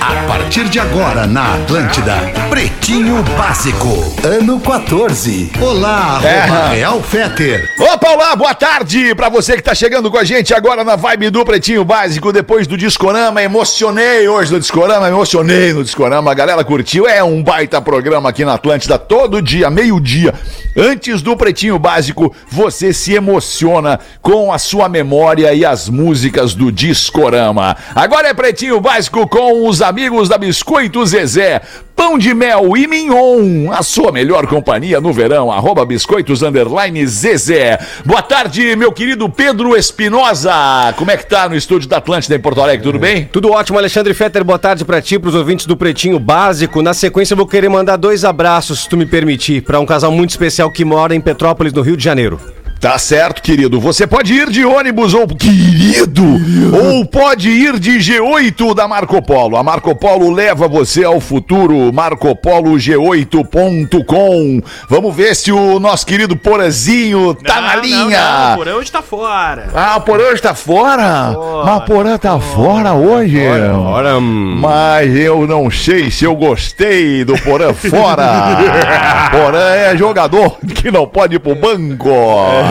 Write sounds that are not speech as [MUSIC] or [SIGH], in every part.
A partir de agora na Atlântida, Pretinho Básico, ano 14. Olá, arroba Real Feter. Opa, olá, boa tarde pra você que tá chegando com a gente agora na vibe do Pretinho Básico, depois do Discorama, emocionei hoje no Discorama, emocionei no Discorama, a galera curtiu, é um baita programa aqui na Atlântida, todo dia, meio-dia, antes do Pretinho Básico, você se emociona com a sua memória e as músicas do Discorama. Agora é Pretinho Básico com os amigos da Biscoito Zezé. Pão de mel e mignon, a sua melhor companhia no verão, arroba biscoitos underline Zezé. Boa tarde, meu querido Pedro Espinosa. Como é que tá no estúdio da Atlântida em Porto Alegre, tudo bem? Tudo ótimo, Alexandre Fetter. Boa tarde pra ti, pros ouvintes do Pretinho Básico. Na sequência, eu vou querer mandar dois abraços, se tu me permitir, pra um casal muito especial que mora em Petrópolis, no Rio de Janeiro. Tá certo, querido. Você pode ir de ônibus ou querido, ou pode ir de G8 da Marco Polo. A Marco Polo leva você ao futuro. MarcoPoloG8.com. Vamos ver se o nosso querido Porazinho tá na linha. Não, não, por hoje tá fora. Ah, o Porã está fora? Fora, Mas o Porã tá fora hoje? Ora, hum, Mas eu não sei se eu gostei do Porã fora. [LAUGHS] Porã é jogador que não pode ir pro banco.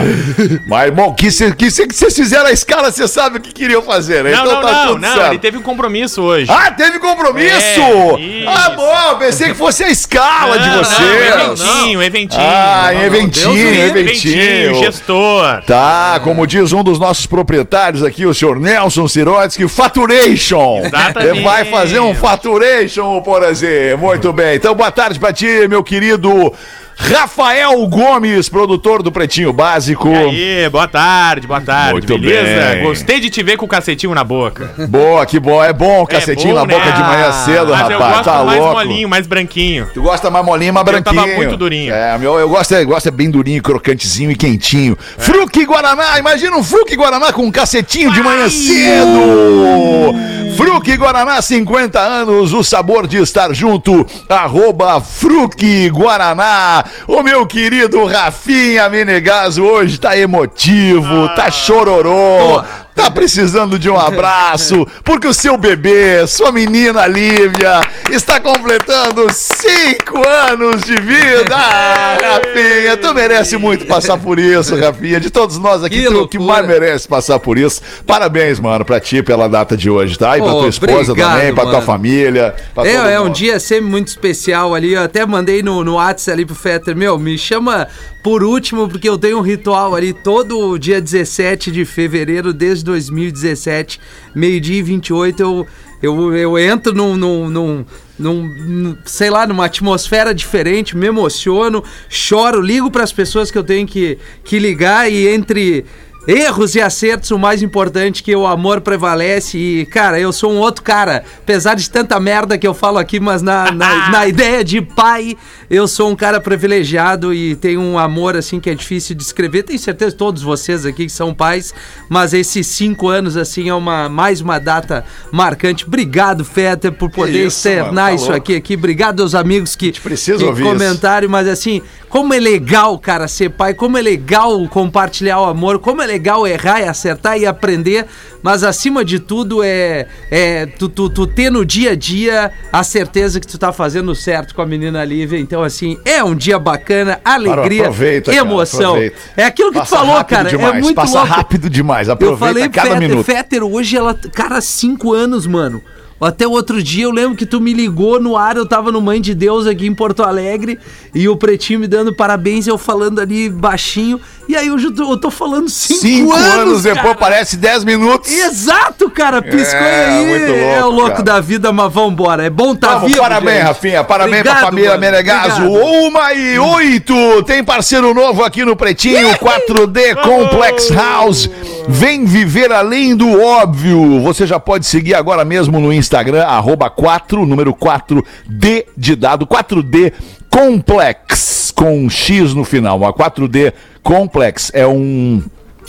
[LAUGHS] Mas, bom, que se, que se, que vocês fizeram a escala, você sabe o que queriam fazer, né? Não, então não, tá não, não, certo. ele teve um compromisso hoje. Ah, teve compromisso? É, ah, bom, pensei que fosse a escala de Não, vocês. Não, eventinho, eventinho. Ah, Não, eventinho, livre, eventinho. gestor. Tá, como diz um dos nossos proprietários aqui, o senhor Nelson Sirotsky, Faturation. Exatamente. Vai fazer um Faturation, por exemplo. Muito bem. Então, boa tarde pra ti, meu querido Rafael Gomes, produtor do Pretinho Básico. E aí, boa tarde, boa tarde, Muito beleza? bem. Gostei de te ver com o cacetinho na boca. Boa, que bom. É bom o cacetinho bom, na boca né? de manhã cedo, Mas eu rapaz. gosto Tá mais louco. molinho, mais branquinho. Tu gosta mais molinho, mais Eu branquinho. tava muito durinho. É, meu, eu gosto, eu gosto é bem durinho, crocantezinho e quentinho. É. Fruque Guaraná, imagina um Fruque Guaraná com um cacetinho de manhã cedo. Fruque Guaraná, 50 anos, o sabor de estar junto. Arroba Fruque Guaraná. O meu querido Rafinha Menegaso hoje tá emotivo, tá chororô. Tá precisando de um abraço, porque o seu bebê, sua menina Lívia, está completando cinco anos de vida. Ah, Rafinha, tu merece muito passar por isso, Rafinha. De todos nós aqui, Que tu que loucura. mais merece passar por isso. Parabéns, mano, pra ti pela data de hoje, tá? E pra tua esposa obrigado, também, pra tua mano. família. pra É, é um dia sempre muito especial ali. Eu até mandei no, no WhatsApp ali pro Fetter, meu, me chama por último, porque eu tenho um ritual ali todo dia 17 de fevereiro, desde 2017, meio-dia e 28, eu, eu, eu entro num, num, num, num- sei lá, numa atmosfera diferente, me emociono, choro, ligo pras pessoas que eu tenho que, que ligar e entre. Erros e acertos, o mais importante que o amor prevalece e, cara, eu sou um outro cara, apesar de tanta merda que eu falo aqui, mas na, na, [LAUGHS] na ideia de pai, eu sou um cara privilegiado e tenho um amor, assim, que é difícil de descrever, tenho certeza que todos vocês aqui que são pais, mas esses cinco anos, assim, é uma, mais uma data marcante. Obrigado, Fetter, por poder isso, externar mano, tá isso louco. aqui, aqui, obrigado aos amigos que, precisa que comentaram, mas assim, como é legal, cara, ser pai, como é legal compartilhar o amor, como é legal errar e acertar e aprender, mas acima de tudo é, é tu, tu, tu ter no dia a dia a certeza que tu tá fazendo certo com a menina Lívia. Então, assim, é um dia bacana, alegria, aproveita, cara, emoção. aproveita. É aquilo que Passa tu falou, cara. demais, é muito passa louco. rápido demais. Eu Aproveita falei cada Fetter, minuto. Fetter, hoje ela. Cara, cinco anos, mano. Até o outro dia eu lembro que tu me ligou no ar, eu tava no Mãe de Deus aqui em Porto Alegre e o Pretinho me dando parabéns, eu falando ali baixinho. E aí hoje eu tô, eu tô falando cinco, Cinco anos, cara. depois parece dez minutos. Exato, cara, piscou É, aí. muito é o louco, louco cara. da vida, mas vambora. É bom tá Vamos, vivo, parabéns, gente. Rafinha. Parabéns Obrigado, pra família. Menegaso. Uma e oito. Tem parceiro novo aqui no Pretinho. 4D Complex House. Vem viver além do óbvio. Você já pode seguir agora mesmo no Instagram, arroba 4, número 4D de dado. 4D Complex, com um X no final. A 4D Complex é um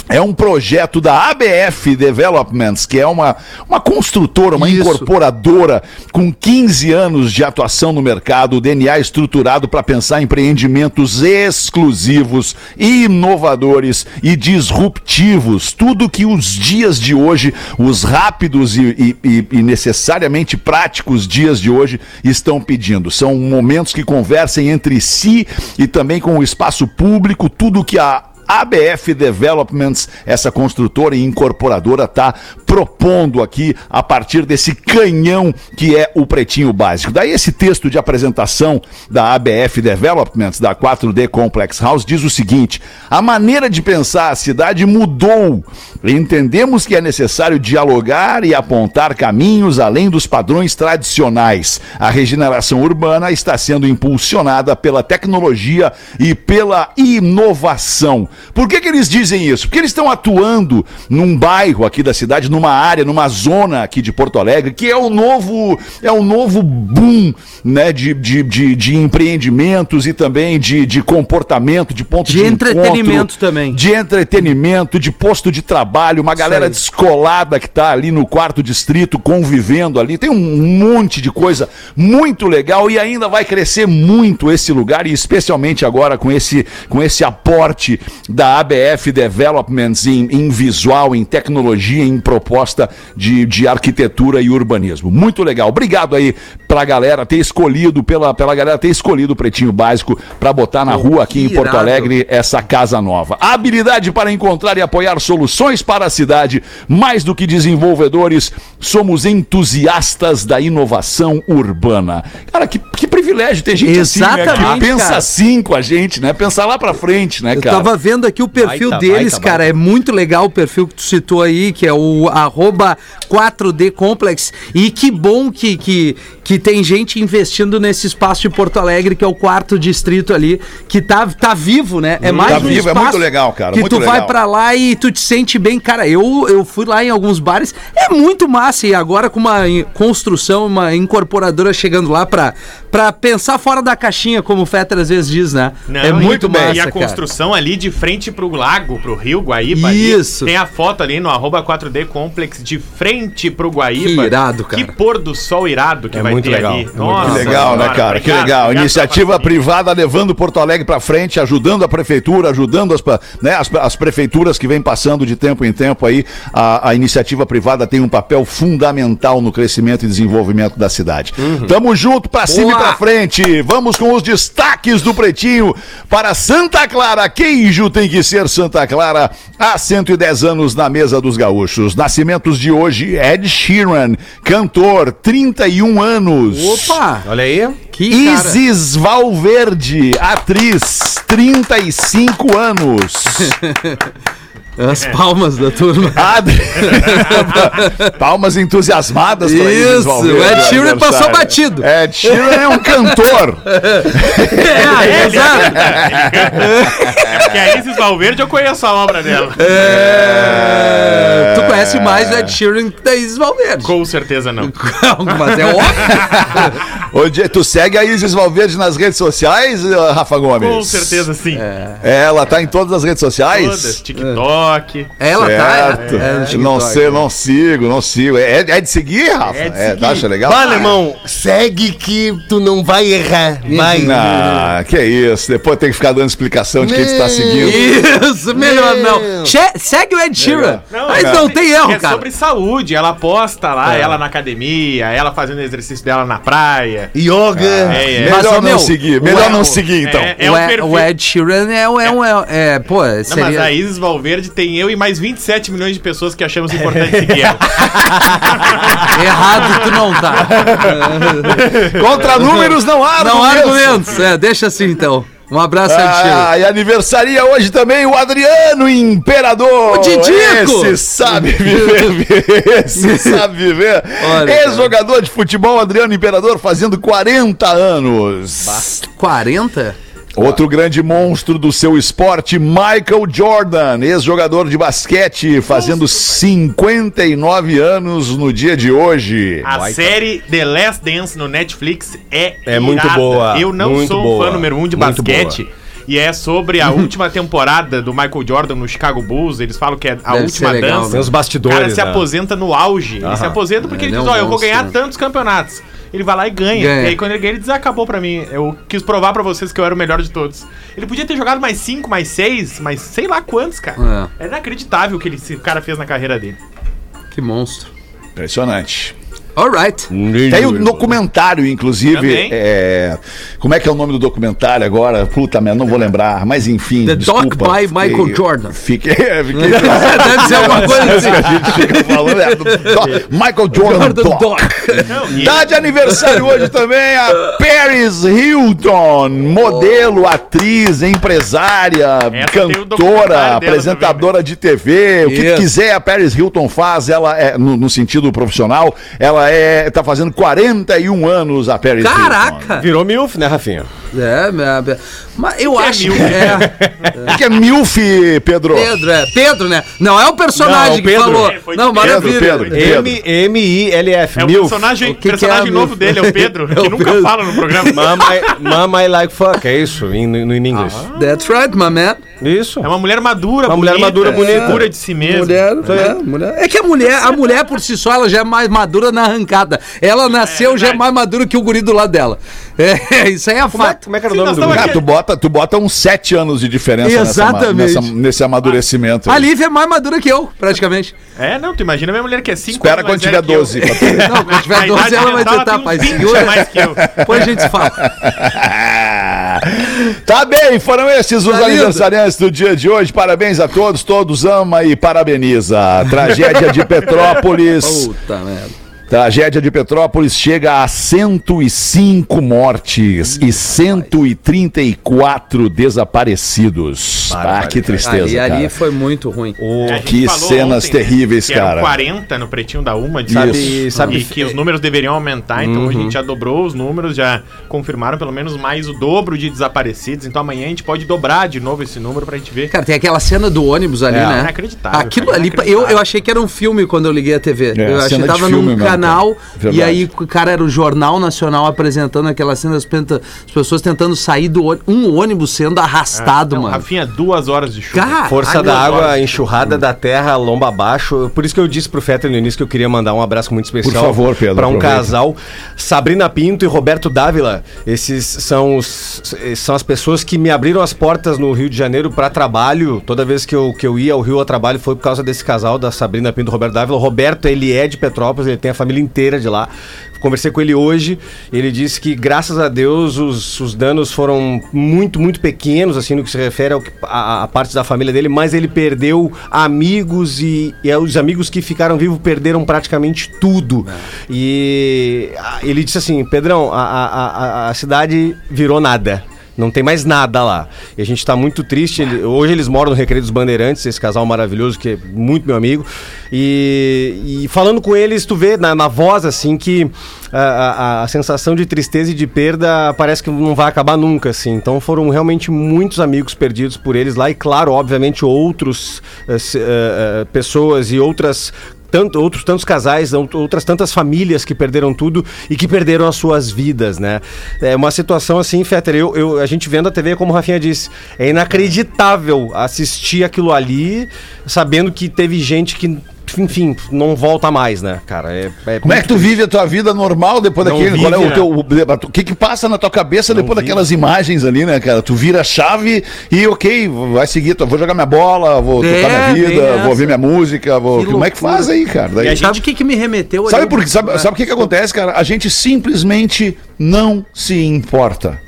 É um projeto da ABF Developments, que é uma, uma construtora, uma Isso. incorporadora com 15 anos de atuação no mercado, o DNA estruturado para pensar em empreendimentos exclusivos, inovadores e disruptivos. Tudo que os dias de hoje, os rápidos e, e- e- e necessariamente práticos dias de hoje estão pedindo. São momentos que conversem entre si e também com o espaço público, tudo que a ABF Developments, essa construtora e incorporadora, está propondo aqui a partir desse canhão que é o Pretinho Básico. Daí esse texto de apresentação da ABF Developments, da 4D Complex House, diz o seguinte: a maneira de pensar a cidade mudou. Entendemos que é necessário dialogar e apontar caminhos além dos padrões tradicionais. A regeneração urbana está sendo impulsionada pela tecnologia e pela inovação. Por que, que eles dizem isso? Porque eles estão atuando num bairro aqui da cidade, numa área, numa zona aqui de Porto Alegre, que é o novo, é o novo boom né, de, de, de, de empreendimentos e também de, de comportamento, de ponto de, De entretenimento encontro, também. De entretenimento, de posto de trabalho, uma galera descolada que tá ali no quarto distrito convivendo ali. Tem um monte de coisa muito legal e ainda vai crescer muito esse lugar e especialmente agora com esse, com esse aporte da ABF Developments em, em visual, em tecnologia, em proposta de, de arquitetura e urbanismo. Muito legal. Obrigado aí pra galera ter escolhido, pela, pela galera ter escolhido o Pretinho Básico pra botar na rua aqui em Porto. Alegre essa casa nova. A habilidade para encontrar e apoiar soluções para a cidade, mais do que desenvolvedores, somos entusiastas da inovação urbana. Cara, que, que privilégio ter gente assim, né? Exatamente, Que pensa cara. assim com a gente, né? Pensar lá pra frente, né, Eu cara? tava vendo aqui o perfil Baita, deles, baita, cara. É muito legal o perfil que tu citou aí, que é o arroba 4D Complex. E que bom que, que, que tem gente investindo nesse espaço de Porto Alegre, que é o quarto distrito ali, que tá, tá vivo, né? É mais Tá um vivo, é espaço muito legal, cara, Que tu vai legal. pra lá e tu te sente bem. Cara, eu, eu fui lá em alguns bares, é muito massa. E agora com uma construção, uma incorporadora chegando lá pra, pra pensar fora da caixinha, como o Fetter às vezes diz, né? Não, é muito massa, E a cara. construção ali de frente pro lago, pro rio Guaíba. ali. Isso. tem a foto ali no arroba 4D Complex de frente pro Guaíba. Que irado, cara. Que pôr do sol irado que É vai muito ter legal, ali. é muito Nossa, Que legal, né, cara? Que obrigado, legal. obrigado Iniciativa privada levando Porto Alegre pra frente, ajudando a prefeitura, ajudando as, né, as, as prefeituras que vêm passando de tempo em tempo aí. A, a iniciativa privada tem um papel fundamental no crescimento e desenvolvimento da cidade. Tamo junto pra cima e Boa. Pra frente. Vamos com os destaques do Pretinho para Santa Clara. Queijo tem que ser Santa Clara há 110 anos na mesa dos gaúchos. Nascimentos de hoje, Ed Sheeran, cantor, 31 anos. Opa! Olha aí. Que cara. Isis Valverde, atriz, 35 anos. [LAUGHS] As palmas da turma. [LAUGHS] [LAUGHS] Palmas entusiasmadas pra Isis Isso, o Ed Sheeran passou batido. Ed Sheeran é um cantor. [LAUGHS] É, exato. Que a Isis Valverde eu conheço a obra dela. É, Tu conhece mais o Ed Sheeran que da Isis Valverde. Com certeza não. Mas é óbvio. Di, tu segue a Isis Valverde nas redes sociais, Rafa Gomes? Com certeza sim. Ela tá em todas as redes sociais? Todas. TikTok. Ela certo. tá. é, TikTok. não sei, não sigo, não sigo. É, é de seguir, Rafa? É de É, seguir. tá, acha legal? Bah, alemão, segue que tu não vai errar. Vai. Ah, que isso. Depois tem que ficar dando explicação de quem tu tá Não. seguindo. Isso, melhor não. Não. Che- segue o Ed Sheeran. Não, Mas é não tem erro, é cara. sobre saúde. Ela posta lá, ela na academia, ela fazendo exercício dela na praia. Yoga. É, é. Mas, Melhor ô, não meu, seguir, melhor não seguir, então. É, é o, Ed, perfil. o Ed Sheeran é, um- é, um- é, é, pô, Não, mas seria... a Isis Valverde tem eu e mais 27 milhões de pessoas que achamos importante [LAUGHS] seguir ela. Errado tu não tá. [LAUGHS] Contra números não há Não há argumentos. É, deixa assim então. Um abraço. Ah, e aniversaria hoje também o Adriano Imperador. O Didico! Esse sabe viver, [LAUGHS] esse sabe viver. Ex-jogador de futebol, Adriano Imperador, fazendo 40 anos. 40? Outro grande monstro do seu esporte, Michael Jordan, ex-jogador de basquete, fazendo 59 anos no dia de hoje. A série The Last Dance no Netflix é É muito irada. boa, Eu não muito sou um boa, fã número um de muito basquete. E é sobre a última temporada do Michael Jordan no Chicago Bulls. Eles falam que é a Deve última legal, dança. Tem os O bastidores. cara se né? aposenta no auge. Ele se aposenta porque Ele ele é diz: Ó, eu vou ganhar né? tantos campeonatos. Ele vai lá e ganha. Ganha. E aí, quando ele ganha, ele diz: acabou pra mim. Eu quis provar pra vocês que eu era o melhor de todos. Ele podia ter jogado mais cinco, mais seis, mais sei lá quantos, cara. É, inacreditável o que ele, esse cara fez na carreira dele. Que monstro. Impressionante. Alright. Tem um documentário, inclusive. É, Como é que é o nome do documentário agora? Puta merda, não vou lembrar. Mas enfim. The Doc by Michael Jordan. [LAUGHS] Fiquei, fiquei, Deve ser alguma coisa assim. [LAUGHS] a gente fica falando. é, do Doc- Michael Jordan, Jordan Doc. Doc. Tá de aniversário hoje também a Paris Hilton, modelo, atriz, empresária, Essa cantora, apresentadora de TV. O que Isso. quiser a Paris Hilton faz, ela é no, no sentido profissional, ela é tá fazendo 41 anos a Paris Hilton. Caraca! Virou milf, né, Rafinha? É, é, mas eu que é acho milf? que é. O [LAUGHS] que é milf, Pedro? Pedro, é. Pedro, né? Não é o personagem Não, que Pedro. falou. É, foi Não, Pedro, maravilha. Pedro, Pedro. M-M-I-L-F. É o milf. personagem, O que que personagem é a novo milf? dele, é o Pedro, [LAUGHS] É que o nunca Pedro. fala no programa. Mama, mama I like fuck, é isso, em, no, em inglês. That's right, my man. Isso. É uma mulher madura, Uma mulher madura, bonita. Segura de si mesma. Mulher, é, mulher. É que a mulher, a mulher por si só, ela já é mais madura na arrancada. Ela nasceu já é mais madura que o guri do lado dela. É, [LAUGHS] isso aí é Como é, fato. como é que era o Sim, nome nós do lugar? Ah, tu bota, tu bota uns sete anos de diferença nessa Exatamente. nessa- nesse amadurecimento. aí. A Lívia é mais madura que eu, praticamente. É, não, tu imagina a minha mulher que é 5 Espera quando tiver 12. pra tu ver. Não, quando tiver 12 ela vai tentar, pai. Segura. mais que eu. [LAUGHS] Depois a gente se fala. [LAUGHS] tá bem, foram esses os Tá aniversariantes do dia de hoje. Parabéns a todos, todos ama e parabeniza. Tragédia de Petrópolis. Puta merda. Tragédia de Petrópolis chega a 105 mortes e 134 desaparecidos. Ah, que tristeza, Ali, ali cara. foi muito ruim. A gente Que cenas terríveis, que eram cara. 40 no pretinho da uma, de Sabe- sabe- e que os números deveriam aumentar, então a gente já dobrou os números, já confirmaram pelo menos mais o dobro de desaparecidos, então amanhã a gente pode dobrar de novo esse número pra gente ver. Cara, tem aquela cena do ônibus ali, É, né? inacreditável, Aquilo cara, ali, inacreditável. eu, eu achei que era um filme quando eu liguei a TV. É, eu achei que tava filme num canal Verdade. e aí, o cara era o Jornal Nacional apresentando aquela cena, as, penta- as pessoas tentando sair do ônibus, um ônibus sendo arrastado, Então, mano. Rafinha, duas horas de chuva. Cara, Força da água, enxurrada da terra, lomba abaixo. Por isso que eu disse pro Fetter no início que eu queria mandar um abraço muito especial. Por favor, Pedro, Pra um aproveita. casal, Sabrina Pinto e Roberto Dávila. Esses são, os, são as pessoas que me abriram as portas no Rio de Janeiro para trabalho. Toda vez que eu, que eu ia ao Rio a trabalho foi por causa desse casal, da Sabrina Pinto e Roberto Dávila. O Roberto, ele é de Petrópolis, ele tem a família inteira de lá. Conversei com ele hoje, ele disse que graças a Deus os, os danos foram muito, muito pequenos, assim, no que se refere ao que- a, a parte da família dele, mas ele perdeu amigos e, e os amigos que ficaram vivos perderam praticamente tudo. E ah, ele disse assim, Pedrão, a, a, a, a cidade virou nada. Não tem mais nada lá. E a gente tá muito triste. Hoje eles moram no Recreio dos Bandeirantes, esse casal maravilhoso, que é muito meu amigo. E, e falando com eles, tu vê na, na voz, assim, que a, a- a sensação de tristeza e de perda parece que não vai acabar nunca, assim. Então foram realmente muitos amigos perdidos por eles lá. E claro, obviamente, outros eh, eh, pessoas e outras tanto, outros tantos casais, out- outras tantas famílias que perderam tudo e que perderam as suas vidas, né? É uma situação assim, Fetter, eu, eu- a gente vendo a TV, como o Rafinha disse, é inacreditável assistir aquilo ali, sabendo que teve gente que, enfim, não volta mais, né, cara? É, é Como é que tu vive a tua vida normal depois Não daquele? Qual é o teu. O, o que que passa na tua cabeça depois vive. daquelas imagens ali, né, cara? Tu vira a chave e, ok, vai seguir, tu- vou jogar minha bola, vou É, tocar minha vida, vou ouvir minha música, vou. Que Como é que faz aí, cara? Daí- E a gente- Sabe o que, que me remeteu Sabe por quê? Sabe, sabe o que, que acontece, cara? A gente simplesmente não se importa.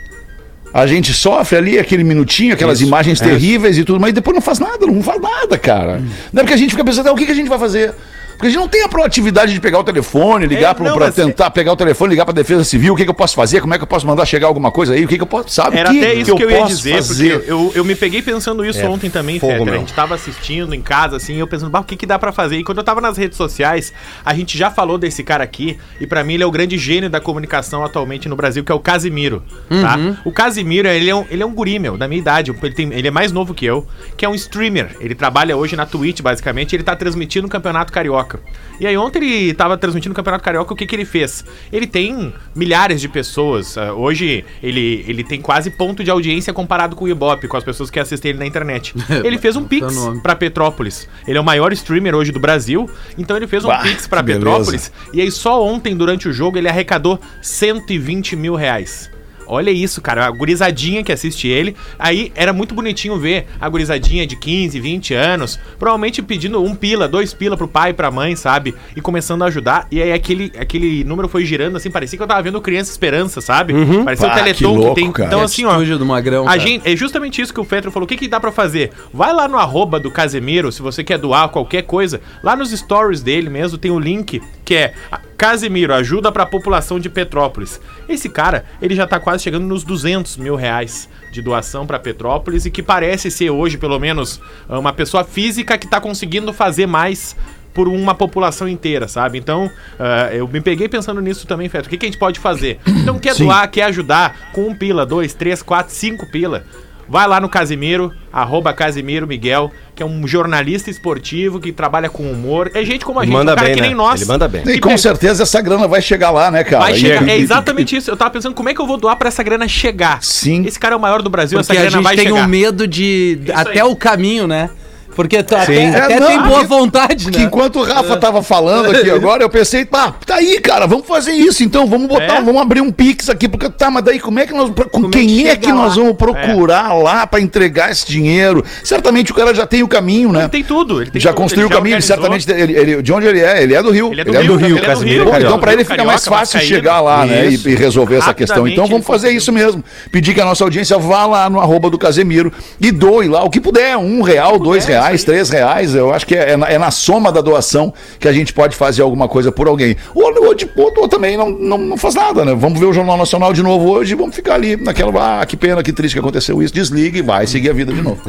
A gente sofre ali aquele minutinho, aquelas imagens terríveis e tudo, mas depois não faz nada, não faz nada, cara. Não é porque a gente fica pensando, ah, o que, que a gente vai fazer? Porque a gente não tem a proatividade de pegar o telefone, ligar É, pra mas- tentar pegar o telefone, ligar pra Defesa Civil, o que, que eu posso fazer, como é que eu posso mandar chegar alguma coisa aí, o que, que eu posso, sabe? Era O que até isso que eu, ia posso dizer, porque eu, eu me peguei pensando isso É, ontem também, fogo, Fetter. A gente tava assistindo em casa, assim, eu pensando, bah, o que, que dá pra fazer? E quando eu tava nas redes sociais, a gente já falou desse cara aqui, e pra mim ele é o grande gênio da comunicação atualmente no Brasil, que é o Casimiro, tá? O Casimiro, ele é, um, ele é um guri, meu, da minha idade, ele, tem, ele é mais novo que eu, que é um streamer. Ele trabalha hoje na Twitch, basicamente, e ele tá transmitindo o Campeonato Carioca. Carioca. E aí ontem ele tava transmitindo o Campeonato Carioca, o que que ele fez? Ele tem milhares de pessoas. ah, hoje ele, ele tem quase ponto de audiência comparado com o Ibope, com as pessoas que assistem ele na internet. [LAUGHS] Ele fez um Pix pra Petrópolis. Ele é o maior streamer hoje do Brasil, então ele fez um Bah, Pix beleza. Petrópolis. E aí só ontem, durante o jogo, ele arrecadou 120 mil reais. Olha isso, cara. A gurizadinha que assiste ele. Aí era muito bonitinho ver a gurizadinha de 15, 20 anos, provavelmente pedindo um pila, dois pila pro pai e pra mãe, sabe? E começando a ajudar. E aí aquele, aquele número foi girando assim, parecia que eu tava vendo Criança Esperança, sabe? Parecia Ah, o que Teleton que, louco, tem. cara. Então, assim, ó. Do Magrão. A gente, é justamente isso que o Fetro falou. O que, que dá pra fazer? Vai lá no arroba do Casemiro, se você quer doar qualquer coisa. Lá nos stories dele mesmo tem o link que é a- Casemiro, ajuda pra população de Petrópolis. Esse cara, ele já tá quase chegando nos 200 mil reais de doação pra Petrópolis e que parece ser hoje, pelo menos, uma pessoa física que tá conseguindo fazer mais por uma população inteira, sabe? Então, ah, eu me peguei pensando nisso também, Feto. O que, que a gente pode fazer? Então, quer doar, quer ajudar com um pila, dois, três, quatro, cinco pila. Vai lá no Casimiro, arroba Casimiro Miguel, que é um jornalista esportivo que trabalha com humor. É gente como a gente, manda um cara bem, que né? nem nós. Ele manda bem. E com pega- certeza essa grana vai chegar lá, né, cara? Vai chegar. É exatamente isso. Eu tava pensando como é que eu vou doar pra essa grana chegar. Sim. Esse cara é o maior do Brasil, Porque essa a grana gente vai tem chegar. um medo de. até aí. o caminho, né? Porque tu até, Sim. até É, não, tem boa que- vontade, Que né? enquanto o Rafa tava falando aqui [LAUGHS] agora, eu pensei, pá, tá aí, cara, vamos fazer isso então, vamos botar, É? vamos abrir um Pix aqui, porque tá, mas daí como é que nós, com Como é quem que é que nós lá? vamos procurar lá pra entregar esse dinheiro? Certamente o cara já tem o caminho, né? Ele tem tudo. Ele tem já tudo, construiu o já caminho, organizou. certamente, ele, ele- de onde ele é? Ele é do Rio. Ele é do ele é do Casimiro Rio. Carioca. então pra ele fica mais fácil chegar lá, né, e, e resolver essa questão. Então vamos fazer isso mesmo. Pedir que a nossa audiência vá lá no arroba do Casemiro e doe lá o que puder, um real, dois puder, reais, três reais. Eu acho que é, é na, é na soma da doação que a gente pode fazer alguma coisa por alguém. Ou, ou, de, ou, ou também não, não, não faz nada, né? Vamos ver o Jornal Nacional de novo hoje e vamos ficar ali naquela, ah, que pena, que triste que aconteceu isso. Desliga e vai seguir a vida de novo.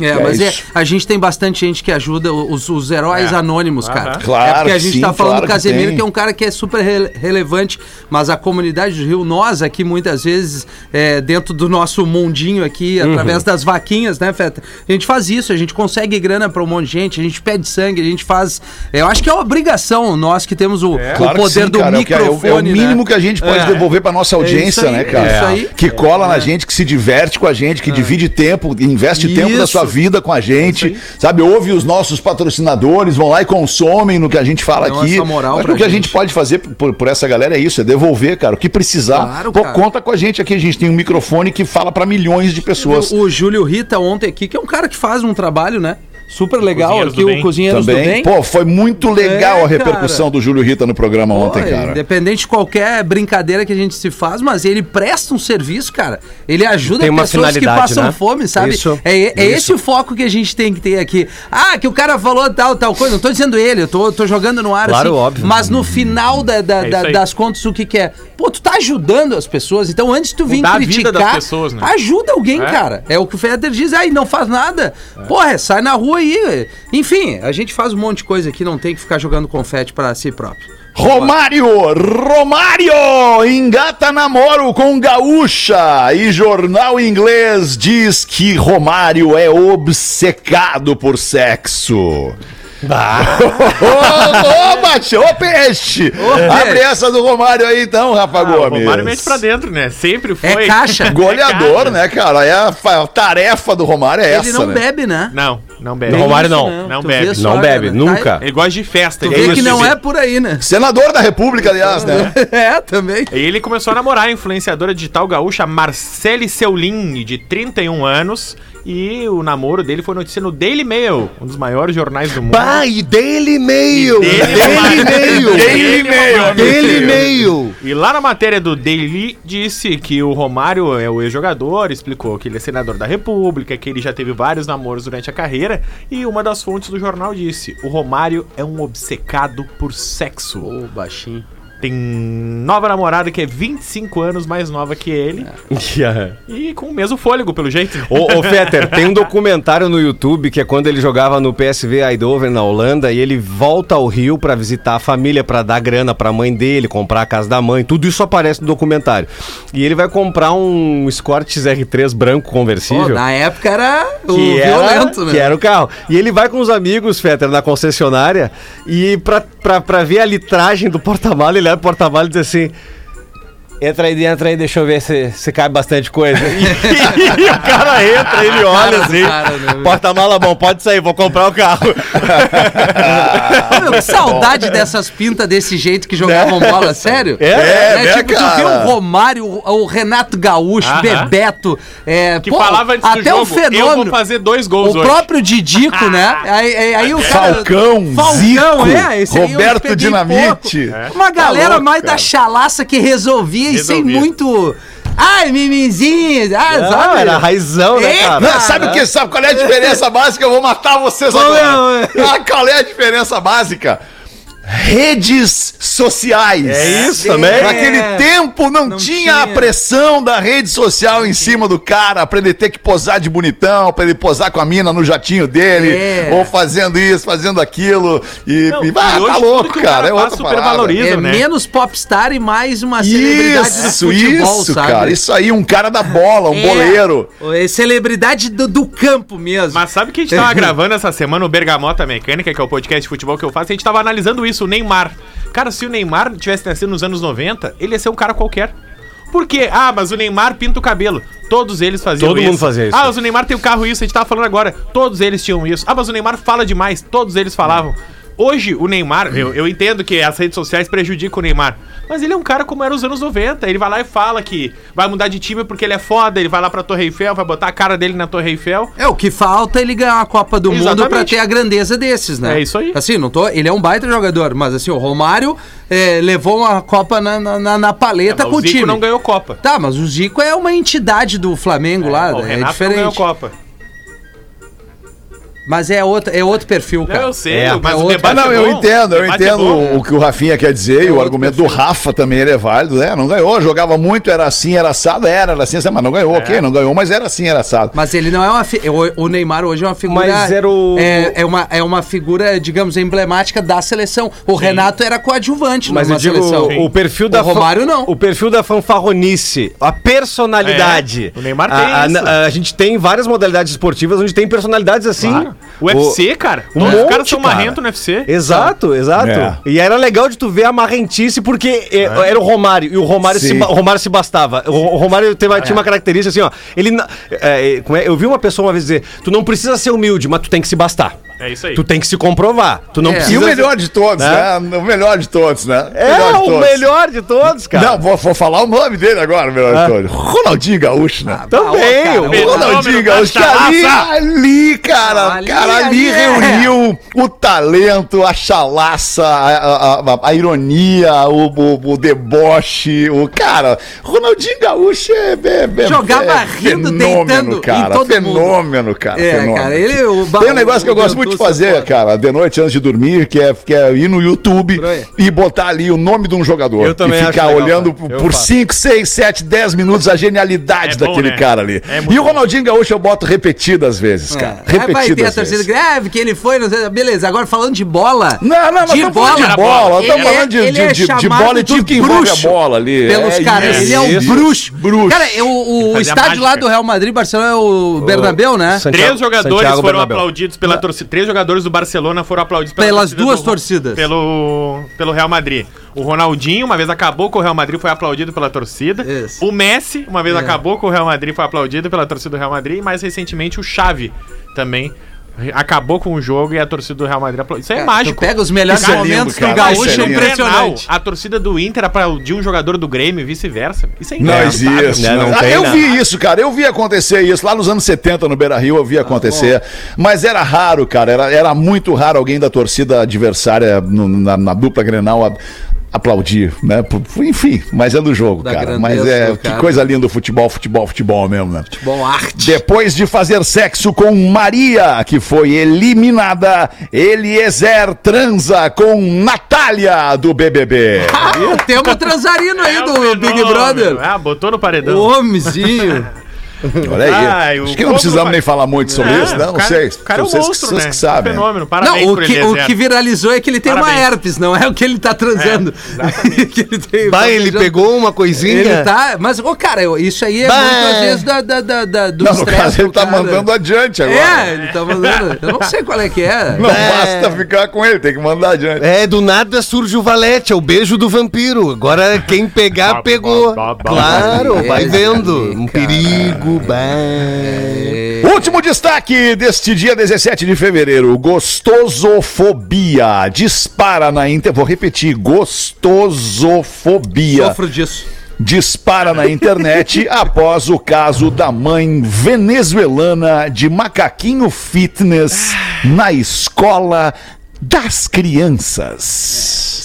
É, É mas é, a gente tem bastante gente que ajuda os, os heróis É. anônimos, cara. Claro é porque a que gente sim, tá falando claro do que Casemiro, tem. que, é um cara que é super rele- relevante, mas a comunidade do Rio, nós aqui, muitas vezes, é, dentro do nosso mundinho aqui, Uhum. através das vaquinhas, né, Feta? A gente faz isso, a gente consegue grana pra um monte de gente, a gente pede sangue, a gente faz. Eu acho que é uma obrigação, nós que temos o, o Claro que poder sim, do cara, é o que- é o- microfone. É o, mínimo né? que a gente pode É. devolver pra nossa É audiência, aí, né, cara? é isso aí. Que cola na gente, que se diverte com a gente, que divide tempo, investe tempo da sua vida com a gente, sabe? Ouve os nossos patrocinadores, vão lá e consomem no que a gente fala Dão aqui. moral Acho que o que a gente. pode fazer por, por essa galera é isso, é devolver, cara. O que precisar. Claro, Pô, conta com a gente aqui. A gente tem um microfone que fala pra milhões de pessoas. O, o Júlio Rita ontem aqui, que é um cara que faz um trabalho, né? Super legal Cozinheiros aqui, do o Bem. Cozinheiros do Também. Bem. Pô, foi muito legal É, a repercussão cara. do Júlio Rita no programa ontem, Pô, cara. Independente de qualquer brincadeira que a gente se faz, mas ele presta um serviço, cara. Ele ajuda Tem uma pessoas que passam né? fome, sabe? Isso, é é isso. esse o foco que a gente tem que ter aqui. Ah, que o cara falou tal, tal coisa. Não tô dizendo ele, eu tô, tô jogando no ar Claro, óbvio. Mas no final da- da- É da- das contas, o que, que é? Pô, tu tá ajudando as pessoas. Então, antes de tu vir Mudar a vida criticar, das pessoas, né? ajuda alguém, É. cara. É o que o Feder diz, aí não faz nada. Porra, sai na rua aí. Enfim, a gente faz um monte de coisa aqui, não tem que ficar jogando confete pra si próprio. Romário! Romário! Engata namoro com gaúcha! E jornal inglês diz que Romário é obcecado por sexo. [LAUGHS] Ô, ô, bate, ô peixe! Abre essa do Romário aí então, Rafa Ah, o Gomes. Romário mete pra dentro, né? Sempre foi. [LAUGHS] É caixa. Goleador, É caixa. né, cara? É a, a tarefa do Romário é Ele essa, não né? bebe, né? Não, não bebe. Não, Romário não. Não Tu bebe. vê só, Não bebe, cara. nunca. Ele gosta de festa. Tu ele vê que não é por aí, né? Senador da República, aliás, né? [LAUGHS] É, também. E ele começou a namorar a influenciadora digital gaúcha Marcele Seulin, de 31 anos. E o namoro dele foi notícia no Daily Mail, um dos maiores jornais do mundo. Bah, e Daily Mail! Daily Daily Mail! Daily Mail. Daily Mail! E lá na matéria do Daily disse que o Romário é o ex-jogador, explicou que ele é senador da República, que ele já teve vários namoros durante a carreira, e uma das fontes do jornal disse: o Romário é um obcecado por sexo. Ô, baixinho. Tem nova namorada que é 25 anos mais nova que ele [LAUGHS] e com o mesmo fôlego, pelo jeito. Ô, ô [LAUGHS] Fetter, tem um documentário no YouTube que é quando ele jogava no PSV Eindhoven na Holanda e ele volta ao Rio pra visitar a família, pra dar grana pra mãe dele, comprar a casa da mãe, tudo isso aparece no documentário. E ele vai comprar um Escort XR3 branco conversível. na época era o que era, violento, né? que era o carro. E ele vai com os amigos, Fetter, na concessionária, e pra, pra, pra ver a litragem do porta-mala, ele olha pro porta-mala e diz assim. Entra aí dentro aí, deixa eu ver se, se cabe bastante coisa. [LAUGHS] E, o cara entra, ele olha assim. né, meu? Porta-mala bom, pode sair, vou comprar o carro. Meu, que [LAUGHS] saudade dessas pintas desse jeito que jogavam bola, sério? É, é, né, tipo, tu cara? vê o Romário, o, o Renato Gaúcho, Aham. Bebeto, é, Que pô, falava antes até do jogo, o fenômeno. eu vou fazer dois gols O hoje. próprio Didico, né? [LAUGHS] Aí, aí- aí o cara... Falcão, Zico, é, Roberto Dinamite. pouco. Uma galera Tá louco, mais da cara. chalaça que resolvia, e sem muito... Ai, mimizinho, ah, Não, sabe? era raizão, né, cara? Não, sabe o que? Sabe qual é a diferença [LAUGHS] básica? Eu vou matar vocês Qual é, agora. Ah, qual é a diferença básica? Redes sociais. É isso também? Naquele tempo não, Não tinha, a tinha. pressão da rede social em cima do cara pra ele ter que posar de bonitão, pra ele posar com a mina no jatinho dele, É. ou fazendo isso, fazendo aquilo. E, Não, e, e ah, hoje tá louco, cara. cara É faz outra super parada. valoriza. É né? menos popstar e mais uma celebridade Isso, do futebol, isso, sabe? cara. Isso aí, um cara da bola, um É. boleiro. É celebridade do, do campo mesmo. Mas sabe que a gente tava [LAUGHS] gravando essa semana o Bergamota Mecânica, que é o podcast de futebol que eu faço, e a gente tava analisando isso, o Neymar. Cara, se o Neymar tivesse nascido nos anos 90, ele ia ser um cara qualquer. Por quê? Ah, mas o Neymar pinta o cabelo. Todos eles faziam Todo isso. mundo fazia isso. Ah, mas o Neymar tem o carro isso, a gente tava falando agora. Todos eles tinham isso. Ah, mas o Neymar fala demais. Todos eles falavam. Hoje, o Neymar, eu, eu entendo que as redes sociais prejudicam o Neymar, mas ele é um cara como era nos anos 90. Ele vai lá e fala que vai mudar de time porque ele é foda, ele vai lá pra Torre Eiffel, vai botar a cara dele na Torre Eiffel. É, o que falta é ele ganhar a Copa do Mundo Exatamente. pra ter a grandeza desses, né? É isso aí. Assim, não tô. Ele é um baita jogador, mas assim, o Romário é, levou uma Copa na, na, na- paleta Mas com o o Zico time. não ganhou Copa. Tá, mas o Zico é uma entidade do Flamengo lá, o é Renato não diferente. ganhou Copa. Mas é outro, é outro perfil, Não, cara. eu sei, É, mas é o debate não, é eu entendo, eu é entendo bom. o que o Rafinha quer dizer e o argumento do Rafa também ele é válido, né? Não ganhou, jogava muito, era assim, era assado, era, era assim, mas não ganhou, ok, não ganhou, mas era assim, era assado. Mas ele não é uma. fi- O, o Neymar hoje é uma figura. Mas era o- É, é uma, é uma figura, digamos, emblemática da seleção. O Renato era coadjuvante Mas numa seleção. o perfil da O Romário não. O perfil da fanfarronice, a personalidade. É, o Neymar a, tem a- isso. A, a gente tem várias modalidades esportivas onde tem personalidades assim. Claro. O UFC, cara. um Todos os monte, caras são cara. marrentos no UFC. Exato, exato. É. E era legal de tu ver a marrentice, porque é, era o Romário, e o Romário, se, Sim. o Romário se bastava. O, Romário teve- tinha uma característica assim, ó. Ele. é, é, é? eu vi uma pessoa uma vez dizer: tu não precisa ser humilde, mas tu tem que se bastar. É isso aí. Tu tem que se comprovar. Tu não É. precisa. E o melhor de todos, Né? né? O melhor de todos, né? É, Melhor o todos. melhor de todos, cara. Não, vou, vou falar o nome dele agora, o melhor Ah. de todos. Ronaldinho Gaúcho, né? Também, cara, o- O Fenômeno Ronaldinho Gaúcho, que ali, ali, cara, Ali, cara, ali, ali, é. reuniu o talento, a chalaça, a, a- a- a ironia, o, o- o deboche, o cara, Ronaldinho Gaúcho é, é, é Jogava rindo, deitando em cara, todo mundo. fenômeno, cara, É, fenômeno. cara, ele- o- Tem um negócio que eu gosto muito é fazer, foda. cara, de noite antes de dormir, que é, que é ir no YouTube e botar ali o nome de um jogador. Eu também e ficar legal, olhando cara. Por faço. 5, 6, 7, 10 minutos a genialidade É bom, daquele né? cara ali. É e o. Ronaldinho Gaúcho eu boto repetidas vezes, cara. É. Aí vai ter a Repetidas torcida grave, que ele foi, não sei, beleza. Agora falando de bola. Não, não, mas de estamos falando de bola. ele Estamos é- falando de, de, é de, de bola e tudo que envolve a bola ali. Pelos É caras, ele é um bruxo. Bruxo. Cara, o, estádio lá do Real Madrid, Barcelona, é o Bernabéu, né? Santiago- Três jogadores Santiago foram Bernabéu. aplaudidos pela torcida. Três jogadores do Barcelona foram aplaudidos pela Pelas torcida duas do- torcidas. Pelo, pelo Real Madrid. O Ronaldinho, uma vez acabou com o Real Madrid, foi aplaudido pela torcida. Isso. O Messi, uma vez É. acabou com o Real Madrid, foi aplaudido pela torcida do Real Madrid. E mais recentemente o Xavi também acabou com o jogo e a torcida do Real Madrid aplaudiu. Isso é Cara, mágico. Tu pega os melhores Isso é momentos lindo, do. Gaúcho, é é impressionante. A torcida do Inter aplaudiu um jogador do Grêmio e vice-versa. Isso é Não existe. né? não. Não Ah, tem, eu né? vi isso, cara. Eu vi acontecer isso. Lá nos anos 70, no Beira Rio, eu vi acontecer. Mas era raro, cara. Era, era muito raro alguém da torcida adversária no- na, na dupla Grenal aplaudir, né? Enfim, mas é do jogo, Da cara. Mas é que cara. coisa linda o futebol, futebol, futebol mesmo, né? Bom, arte. Depois de fazer sexo com Maria, que foi eliminada, Eliezer transa com Natália do BBB. Ah, [LAUGHS] temos transarino aí É do Big. Brother. Ah, botou no paredão. O homenzinho. [LAUGHS] [LAUGHS] Olha aí. Ai, Acho que não precisamos vai- nem falar muito sobre É, isso, né? Não cara- sei. O cara é um Vocês que- monstro, vocês né? que sabem. Um fenômeno. Parabéns Não, o que, o que viralizou é que ele tem uma Parabéns. herpes, não é o que ele tá transando. [LAUGHS] que ele tem, Vai, ele pegou uma coisinha. Ele tá. Mas, ô, cara, eu- isso aí é Bah. muito às vezes da, da, da, da- do Não, no estresse caso, ele tá cara. mandando adiante agora. É, ele tá mandando. Eu não sei qual é que é. [LAUGHS] Não É. basta ficar com ele, tem que mandar adiante. É, do nada surge o valete, é o beijo do vampiro. Agora quem pegar, pegou. Claro, vai vendo. Um perigo, bah. Último destaque deste dia 17 de fevereiro: gostosofobia. Dispara na internet. Vou repetir: gostosofobia. Sofro disso. Dispara na internet [LAUGHS] após o caso da mãe venezuelana de macaquinho fitness na escola das crianças.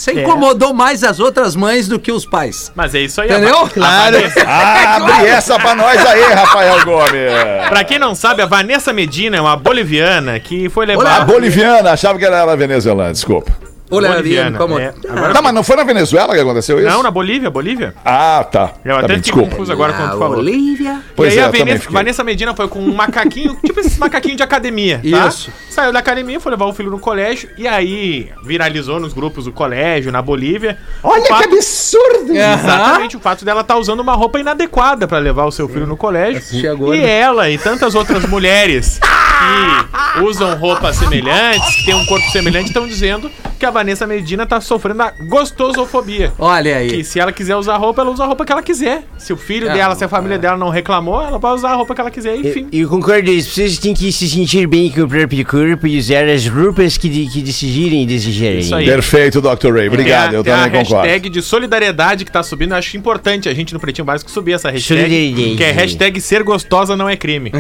Você incomodou mais as outras mães do que os pais. Mas é isso aí. Entendeu? A Va- a Claro. Vanessa- Abre essa pra nós aí, Rafael Gomes. Pra quem não sabe, a Vanessa Medina é uma boliviana que foi A levada... boliviana, achava que ela era venezuelana, desculpa. Olha, Boliviana, como... é. Agora- Tá, mas não foi na Venezuela que aconteceu isso? Não, na Bolívia, Bolívia. Ah, tá. Eu tá até bem, fiquei desculpa. confuso agora quando tu falou. Olivia. Pois e aí é, a Vanessa, fiquei. Vanessa Medina foi com um macaquinho, [LAUGHS] tipo esses macaquinhos de academia, tá? Isso. Saiu da academia, foi levar o filho no colégio e aí viralizou nos grupos do colégio, na Bolívia. Olha fato- que absurdo! Exatamente, o fato dela estar usando uma roupa inadequada pra levar o seu filho no colégio. Chegou, e né? ela e tantas outras mulheres que usam roupas semelhantes, que têm um corpo semelhante, estão dizendo que a Vanessa Medina tá sofrendo a gostosofobia. Olha aí. Que se ela quiser usar roupa, ela usa a roupa que ela quiser. Se o filho É, dela, se a família dela não reclamou, ela pode usar a roupa que ela quiser, enfim. Eu, eu concordo, as pessoas têm que se sentir bem com o próprio corpo e usar as roupas que, de- que decidirem e desejarem. Isso aí. Perfeito, Dr. Ray. Obrigado, a- eu também a concordo. hashtag de solidariedade que tá subindo. Eu acho importante a gente no Pretinho Básico subir essa hashtag. Que é hashtag ser gostosa não é crime. [LAUGHS]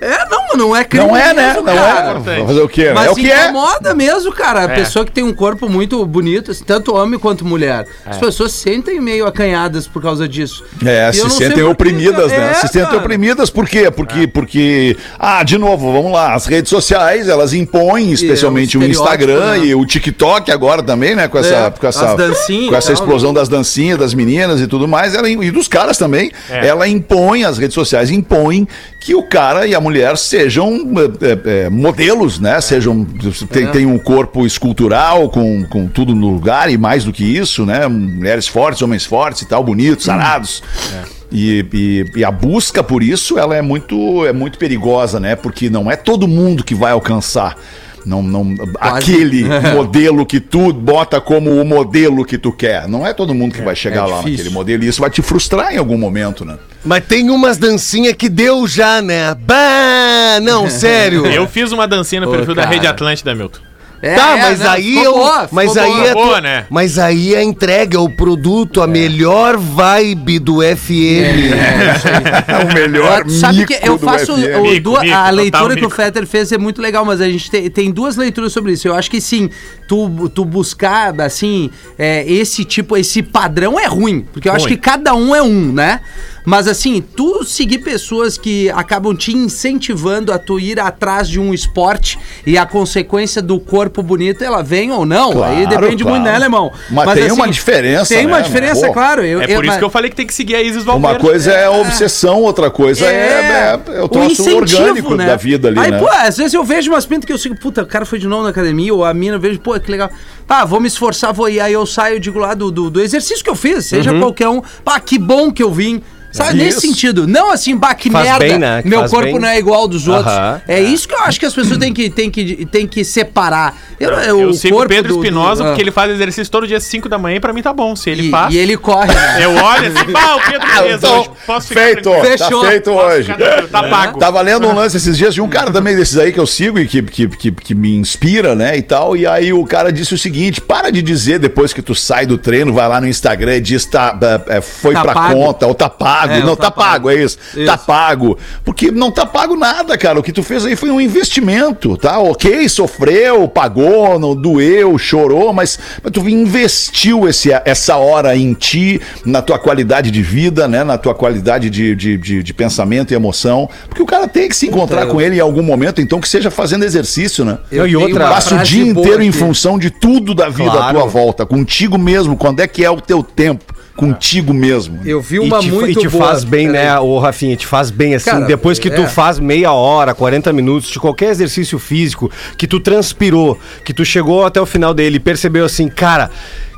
É, não, não é crime Não é, né? mesmo, Não cara. é. Vai fazer o quê? Mas é o que é. incomoda mesmo, cara. A É. pessoa que tem um corpo muito bonito, assim, tanto homem quanto mulher. As pessoas se sentem meio acanhadas por causa disso. É, E se sentem oprimidas, né? É, se sentem cara. oprimidas por quê? Porque, porque, ah, de novo, vamos lá, as redes sociais, elas impõem, especialmente é o um Instagram né? e o TikTok agora também, né? Com essa, É, com essa, as dancinhas com essa tal, explosão né? das dancinhas, das meninas e tudo mais, ela, e dos caras também, É. ela impõe, as redes sociais impõem que o cara e a mulher sejam é, é, modelos, né? Sejam, É. tem, tem um corpo escultural com, com tudo no lugar e mais do que isso, né? Mulheres fortes, homens fortes e tal, bonitos, sarados. E, e- e a busca por isso ela é muito, é muito perigosa, né? Porque não é todo mundo que vai alcançar. Não, não, aquele [LAUGHS] modelo que tu bota como o modelo que tu quer. Não é todo mundo que vai chegar lá difícil. naquele modelo. E isso vai te frustrar em algum momento, né? Mas tem umas dancinhas que deu já, né? Bah, não, [LAUGHS] sério. Eu fiz uma dancinha no Ô, perfil da. Rede Atlântida, Milton. É, Tá, é, mas não, aí ficou eu, boa, mas aí boa. é Boa, né? mas aí a entrega, o produto, a melhor vibe do FM. É [LAUGHS] o melhor Tu Sabe mico que eu faço o-. Mico, duas- mico, a leitura que mico. o Fetter fez é muito legal, mas a gente tem, tem duas leituras sobre isso. Eu acho que sim, tu, tu buscar assim é, esse tipo, esse padrão é ruim, porque eu acho que cada um é um, né? Mas assim, tu seguir pessoas que acabam te incentivando a tu ir atrás de um esporte e a consequência do corpo bonito, ela vem ou não. Aí Claro, depende claro. muito, né, alemão? Mas tem uma diferença, Tem uma né, diferença, pô. claro. Eu, É por isso que eu falei que tem que seguir a Isis Valverde. Uma coisa é a obsessão, outra coisa é, é, é o troço orgânico da vida ali, Aí, né? pô, às vezes eu vejo umas pintas que eu sigo, puta, o cara foi de novo na academia, ou a mina, eu vejo, pô, que legal. Pá, vou me esforçar, vou ir. Aí eu saio, digo lá do, do, do exercício que eu fiz, seja qualquer um. Pá, que bom que eu vim. Sabe, nesse sentido. Não assim, bah, que Faz merda. bem, né? Que Meu faz corpo bem. não é igual ao dos outros. Aham. É isso que eu acho que as pessoas têm que, têm que, têm que separar. Eu, Eu sigo o Pedro do- do- Espinosa, ah. porque ele faz exercício todo dia às 5 da manhã e pra mim tá bom. Se ele e, faz, e ele corre, né? eu olho assim, pá, o Pedro beleza, Então, hoje posso ficar feito, tranquilo. Fechou. tá feito Posso hoje. ficar Tá pago. [LAUGHS] Tava lendo um lance esses dias de um cara também desses aí que eu sigo e que, que, que, que me inspira, né, e tal. E aí o cara disse o seguinte: para de dizer depois que tu sai do treino, vai lá no Instagram e diz tá, é, é, foi Tá pra pago. conta ou tá pago. Pago. É, não, tá, tá pago, pago. é isso. Tá pago. Porque não tá pago nada, cara. O que tu fez aí foi um investimento, tá? Ok, sofreu, pagou, não doeu, chorou, mas, mas tu investiu esse, essa hora em ti, na tua qualidade de vida, né? Na tua qualidade de, de, de, de pensamento e emoção. Porque o cara tem que se encontrar eu- com ele em algum momento, então que seja fazendo exercício, né? Eu e outra- Passa o dia inteiro em aqui. função de tudo da vida à Claro. tua volta, contigo mesmo. Quando é que é o teu tempo? Contigo mesmo. Eu vi uma te, muito e te boa. faz bem, Peraí. né, ô Rafinha? Te faz bem, assim, Cara, depois que é. tu faz meia hora, 40 minutos de qualquer exercício físico, que tu transpirou, que tu chegou até o final dele e percebeu assim, cara,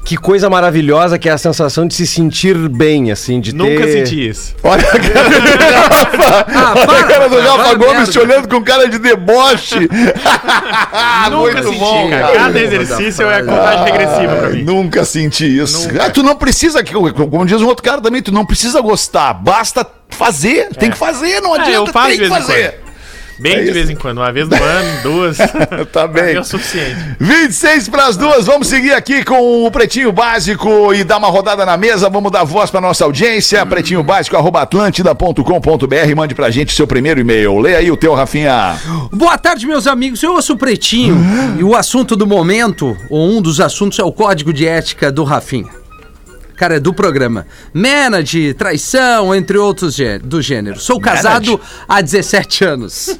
que coisa maravilhosa que é a sensação de se sentir bem, assim, de Nunca ter... senti isso. Olha a cara do [LAUGHS] Rafa, Ah, olha a cara do para, Rafa para, Gomes te olhando com cara de deboche. [LAUGHS] Nunca Muito senti, bom, cara. Cada exercício é contagem regressiva pra mim. Nunca senti isso. Nunca. Ah, tu não precisa, como diz um outro cara também, tu não precisa gostar, basta fazer. Tem que fazer, não É, adianta, eu faço tem que fazer. Bem É de isso. vez em quando. Uma vez no ano, duas. [LAUGHS] Tá bem. É o suficiente. 26 para as duas, vamos seguir aqui com o Pretinho Básico e dar uma rodada na mesa, vamos dar voz para nossa audiência, pretinho básico, arroba atlântida.com.br, mande pra gente seu primeiro e-mail. Leia aí o teu, Rafinha. Boa tarde, meus amigos. Eu ouço o Pretinho e o assunto do momento, ou um dos assuntos, é o código de ética do Rafinha. Cara, é do programa. Manage, traição, entre outros gê- do gênero. Sou casado há 17 anos.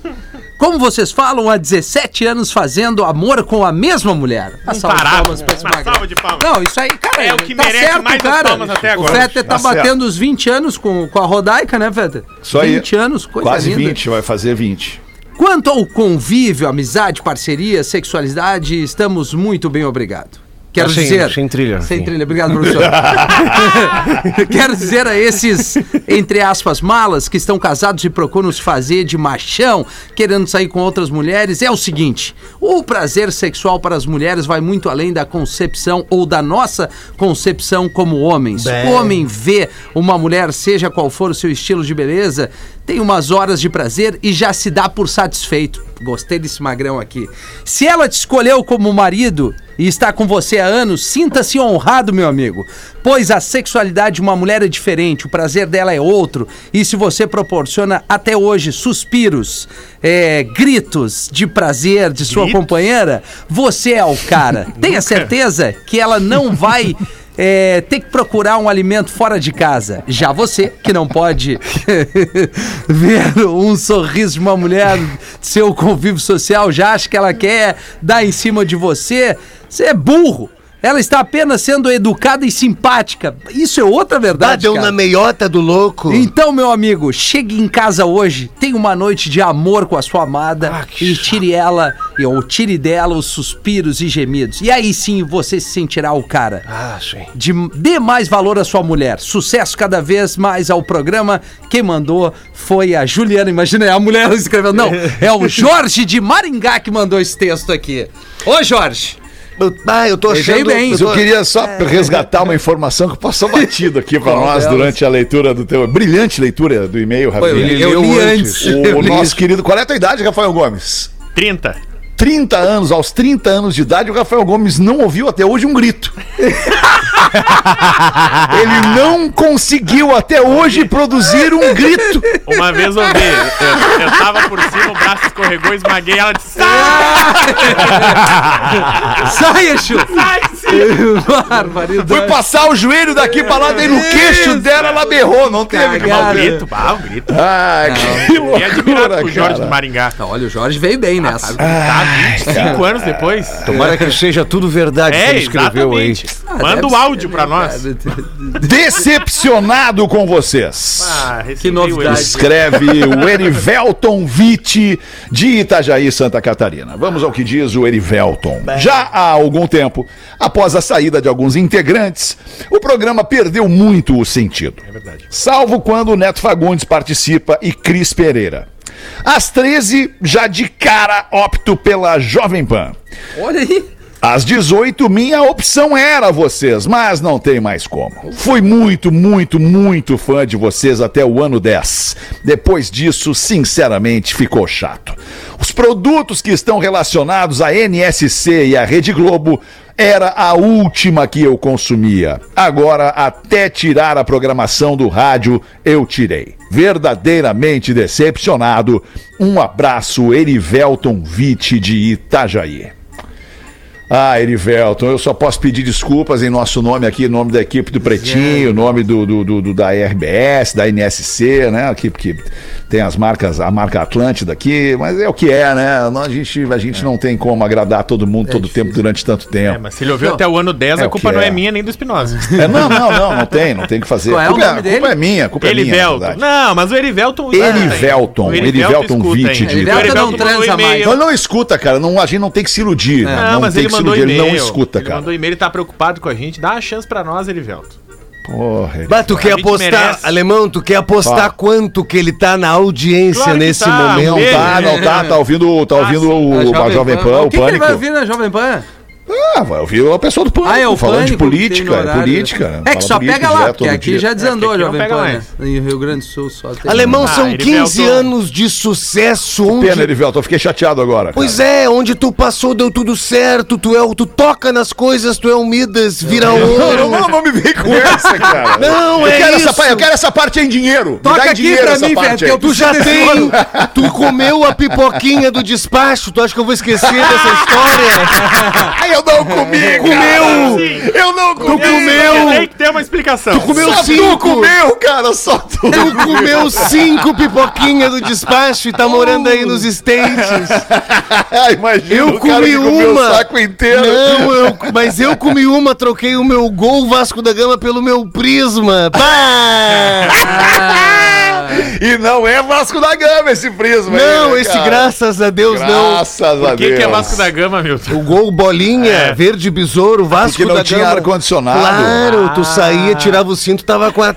Como vocês falam, há 17 anos fazendo amor com a mesma mulher. Uma salva de palmas pra esse Uma salva de palmas. Não, isso aí, cara, É o que tá merece certo, mais cara. palmas até agora. O Fetter tá, Tá batendo os 20 anos com, com a Rodaica, né, Fetter? Isso aí. 20 anos, coisa Quase linda. 20, vai fazer 20. Quanto ao convívio, amizade, parceria, sexualidade, estamos muito bem, obrigado. Quero sem- dizer. sem trilha, Sem trilha, obrigado, professor. [LAUGHS] Quero dizer a esses, entre aspas, malas que estão casados e procuram se fazer de machão, querendo sair com outras mulheres, é o seguinte: o prazer sexual para as mulheres vai muito além da concepção ou da nossa concepção como homens. O homem vê uma mulher, seja qual for o seu estilo de beleza, tem umas horas de prazer e já se dá por satisfeito. Gostei desse magrão aqui. Se ela te escolheu como marido e está com você há anos, sinta-se honrado, meu amigo. Pois a sexualidade de uma mulher é diferente, o prazer dela é outro. E se você proporciona até hoje suspiros, é, gritos de prazer de sua companheira, você é o cara. [LAUGHS] Tenha certeza que ela não vai é, ter que procurar um alimento fora de casa. Já você, que não pode [LAUGHS] ver um sorriso de uma mulher, seu convívio social, já acha que ela quer dar em cima de você, você é burro. Ela está apenas sendo educada e simpática. Isso é outra Ah, verdade. deu cara. na meiota do louco. Então, meu amigo, chegue em casa hoje, tenha uma noite de amor com a sua amada e tire ela, e- ou tire dela os suspiros e gemidos. E aí sim você se sentirá o cara. Ah, sim. De, dê mais valor à sua mulher. Sucesso cada vez mais ao programa. Quem mandou foi a Juliana. Imagina, a mulher [LAUGHS] escreveu. Não, é o [LAUGHS] Jorge de Maringá que mandou esse texto aqui. Ô, Jorge. Eu- Ah, eu tô achando... bem. eu Eu queria só resgatar uma informação que passou [LAUGHS] batido aqui para nós delas? durante a leitura do teu. Brilhante leitura do e-mail, li, eu li antes. O nosso querido. Qual é a tua idade, Rafael Gomes? 30. 30 anos, aos 30 anos de idade, o Rafael Gomes não ouviu até hoje um grito. [LAUGHS] Ele não conseguiu até hoje produzir um grito. Uma vez eu vi, eu, eu tava por cima, o braço escorregou, esmaguei, ela disse, sai! Saia, [LAUGHS] Chu! Sai! Barbaridade. Foi passar o joelho daqui pra lá, daí no queixo dela ela berrou, não teve Cagada. O grito, ah, o grito. Ah, que admirado loucura, com o Jorge cara. do Maringá. Olha, o Jorge veio bem nessa. Tá 25 anos depois. Tomara que seja tudo verdade que É, ele escreveu aí. exatamente. Ah, Manda o áudio né, pra nós. cara? [LAUGHS] Decepcionado com vocês. Ah, Que novidade. Escreve o Erivelton Vitti, de Itajaí, Santa Catarina. Vamos ao que diz o Erivelton. Já há algum tempo, após a saída de alguns integrantes, o programa perdeu muito o sentido. É verdade. Salvo quando o Neto Fagundes participa e Cris Pereira. Às 13, já de cara opto pela Jovem Pan. Olha aí. Às 18, minha opção era vocês, mas não tem mais como. Fui muito, muito, muito fã de vocês até o ano 10. Depois disso, sinceramente, ficou chato. Os produtos que estão relacionados à NSC e à Rede Globo era a última que eu consumia. Agora, até tirar a programação do rádio, eu tirei. Verdadeiramente decepcionado. Um abraço, Erivelton Vitti de Itajaí. Ah, Erivelton, eu só posso pedir desculpas em nosso nome aqui, em nome da equipe do Pretinho, nome do, do, do- do- da RBS, da NSC, né? Aqui, porque tem as marcas, a marca Atlântida aqui, mas é o que é, né? Nós- A gente, a gente não tem como agradar todo mundo todo o tempo durante tanto É, tempo. mas se ele ouviu até o ano 10, É a culpa não é. é minha nem do Espinosa. É, não, não, não, não tem, não tem o que fazer. Qual é a o culpa, nome a culpa é minha, a culpa é minha. verdade. Não, mas o Erivelton. Erivelton, O Erivelton Vitti hein? de- O Erivelton não transa mais. Então não escuta, cara. Não, a gente não tem que se iludir. Não, não mas tem ele que se mandou iludir. e-mail. Ele não escuta, Ele cara. mandou e-mail, ele tá preocupado com a gente. Dá uma chance pra nós, Erivelton. Porra, Bah, tu quer apostar, merece. alemão, tu quer apostar quanto que ele tá na audiência Claro que nesse tá, momento? ele- Tá, não tá, tá ouvindo, tá ouvindo o, a Jovem Pan, O o que, que ele Pânico. vai ouvir na Jovem Pan? Ah, vai ouvir a pessoa do Pânico, Ah, é o falando de Pânico tem política, é horário. política. É que só pega lá, porque aqui dia. já desandou É, que aqui Jovem Pan. né? mais. Em Rio Grande do Sul só tem. Alemão, Ah, são Erivelton. 15 anos de sucesso. Pena, Onde... Erivelton, eu fiquei chateado agora. Pois é, onde tu passou deu tudo certo, tu, é, o- tu toca nas coisas, tu é um Midas, vira Não, ouro. não, não me vem com [LAUGHS] essa, cara. Não, eu é quero Essa, isso. pa- eu quero essa parte em dinheiro. Toca em aqui dinheiro pra essa mim, parte velho, aí. eu Tu já tem, [LAUGHS] tu comeu a pipoquinha do despacho, tu acha que eu vou esquecer dessa história? Ai, [LAUGHS] eu não comi, comeu! Eu não comi. comeu! Tem que ter uma explicação. Tu comeu Só tu cinco! comeu, cara, só tu. Tu comeu cinco pipoquinhas do despacho e tá morando aí nos States. [LAUGHS] Ah, Imagina Eu o cara comi que comeu uma. o saco inteiro. Não, eu- mas eu comi uma, troquei o meu gol Vasco da Gama pelo meu prisma. Pá! [LAUGHS] [LAUGHS] E não é Vasco da Gama esse prisma aí, Não, né, esse cara? graças a Deus não. Graças a que, Deus. que é Vasco da Gama, Milton? O gol bolinha, verde besouro, Vasco Porque não da tinha Gama. ar-condicionado. Claro, tu saía, tirava o cinto, tava com a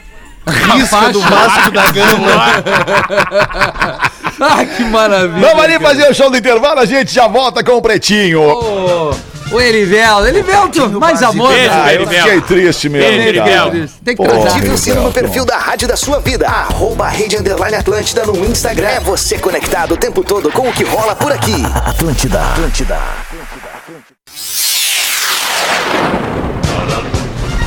risca do Vasco da Gama. [LAUGHS] Ah, que maravilha. Vamos ali cara. fazer o show do intervalo, a gente já volta com o Pretinho. Ô, o Erivelto, Erivelto, mais amor. Beijo. Ah, eu fiquei triste mesmo, Beijo. Tem que Porra. tratar. Ative o sino no perfil da Rádio da Sua Vida. Arroba Rede Underline Atlântida no Instagram. É você conectado o tempo todo com o que rola por aqui. Atlântida. Atlântida.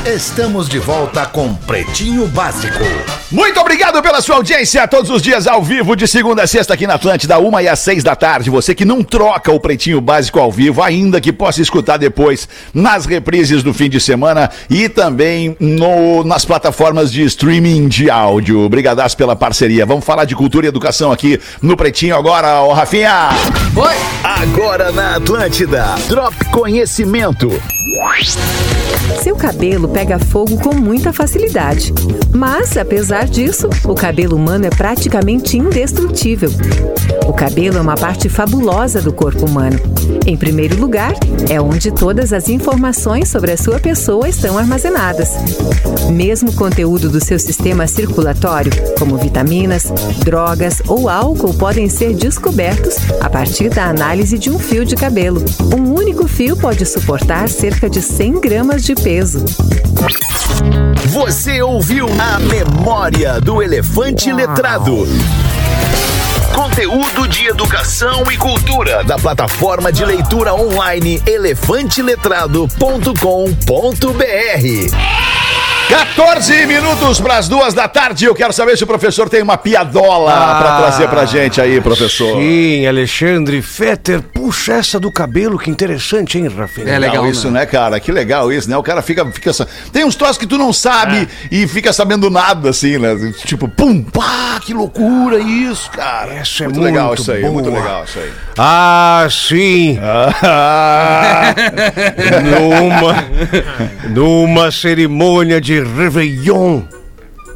Estamos de volta com Pretinho Básico. Muito obrigado pela sua audiência todos os dias ao vivo, de segunda a sexta aqui na Atlântida, uma e às seis da tarde. Você que não troca o Pretinho Básico ao vivo, ainda que possa escutar depois nas reprises do fim de semana e também no, nas plataformas de streaming de áudio. Obrigadaço pela parceria. Vamos falar de cultura e educação aqui no Pretinho agora, ô Rafinha. Oi. Agora na Atlântida. Drop Conhecimento. Seu cabelo pega fogo com muita facilidade. Mas, apesar disso, o cabelo humano é praticamente indestrutível. O cabelo é uma parte fabulosa do corpo humano. Em primeiro lugar, é onde todas as informações sobre a sua pessoa estão armazenadas. Mesmo o conteúdo do seu sistema circulatório, como vitaminas, drogas ou álcool, podem ser descobertos a partir da análise de um fio de cabelo. Um único fio pode suportar cerca de 100 gramas de peso. Você ouviu a memória do elefante letrado. Conteúdo de educação e cultura da plataforma de leitura online elefanteletrado.com.br. 14 minutos para as duas da tarde. Eu quero saber se o professor tem uma piadola Ah. para trazer pra gente aí, professor. Sim, Alexandre Fetter. Puxa, essa do cabelo, que interessante, hein, Rafinha? É legal, isso, né? né, cara? Que legal isso, né? O cara fica. fica Tem uns troços que tu não sabe É. e fica sabendo nada, assim, né? Tipo, pum, pá, que loucura isso, cara. Essa é muito legal muito isso aí, boa. muito legal isso aí. Ah, sim. Ah, numa, [LAUGHS] numa cerimônia de Réveillon,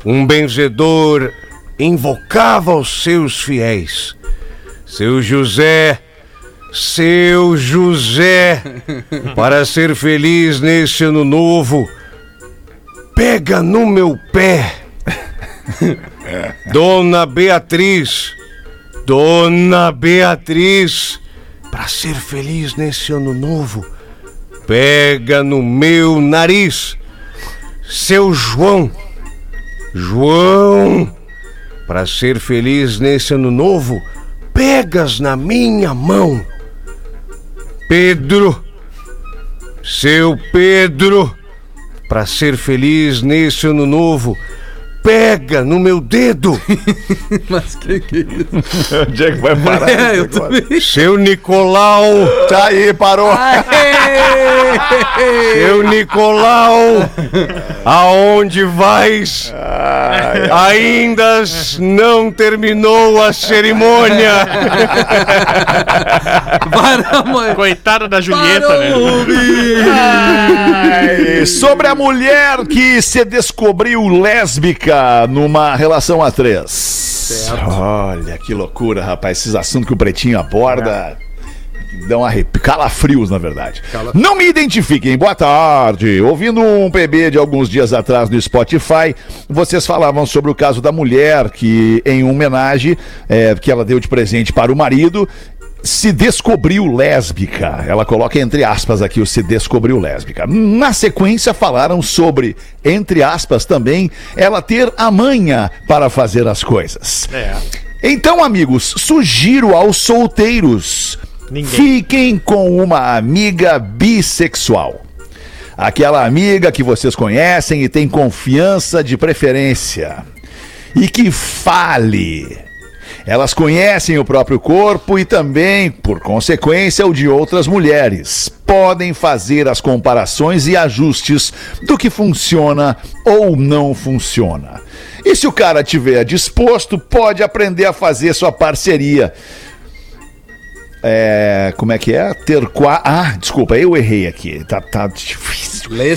um benzedor invocava os seus fiéis. Seu José, seu José, [LAUGHS] para ser feliz nesse ano novo, pega no meu pé. [LAUGHS] Dona Beatriz, Dona Beatriz, para ser feliz nesse ano novo, pega no meu nariz. Seu João. João, para ser feliz nesse ano novo, pegas na minha mão. Pedro, seu Pedro, para ser feliz nesse ano novo, pega no meu dedo. [LAUGHS] Mas que que é isso? [LAUGHS] Onde é que vai parar? É, eu também. Seu Nicolau, Tá aí, parou. seu Nicolau, aonde vais? Ainda não terminou a cerimônia. [LAUGHS] Para, mãe. Coitada da Julieta, Para, né? Ai, sobre a mulher que se descobriu lésbica numa relação a três. Olha que loucura, rapaz. Esses assuntos que o Pretinho aborda. Dão arrepio, calafrios, na verdade. Não me identifiquem, boa tarde. Ouvindo um PB de alguns dias atrás no Spotify, vocês falavam sobre o caso da mulher que, em homenagem é, que ela deu de presente para o marido, se descobriu lésbica. Ela coloca entre aspas aqui o se descobriu lésbica. Na sequência falaram sobre, entre aspas também, ela ter a manha para fazer as coisas. É. Então, amigos, sugiro aos solteiros, Ninguém. fiquem com uma amiga bissexual. Aquela amiga que vocês conhecem e tem confiança de preferência. E que fale. Elas conhecem o próprio corpo e também, por consequência, o de outras mulheres. Podem fazer as comparações e ajustes do que funciona ou não funciona. E se o cara tiver disposto, pode aprender a fazer sua parceria. É, como é que é? Ter qua... Ah, desculpa, eu errei aqui. Tá, tá difícil.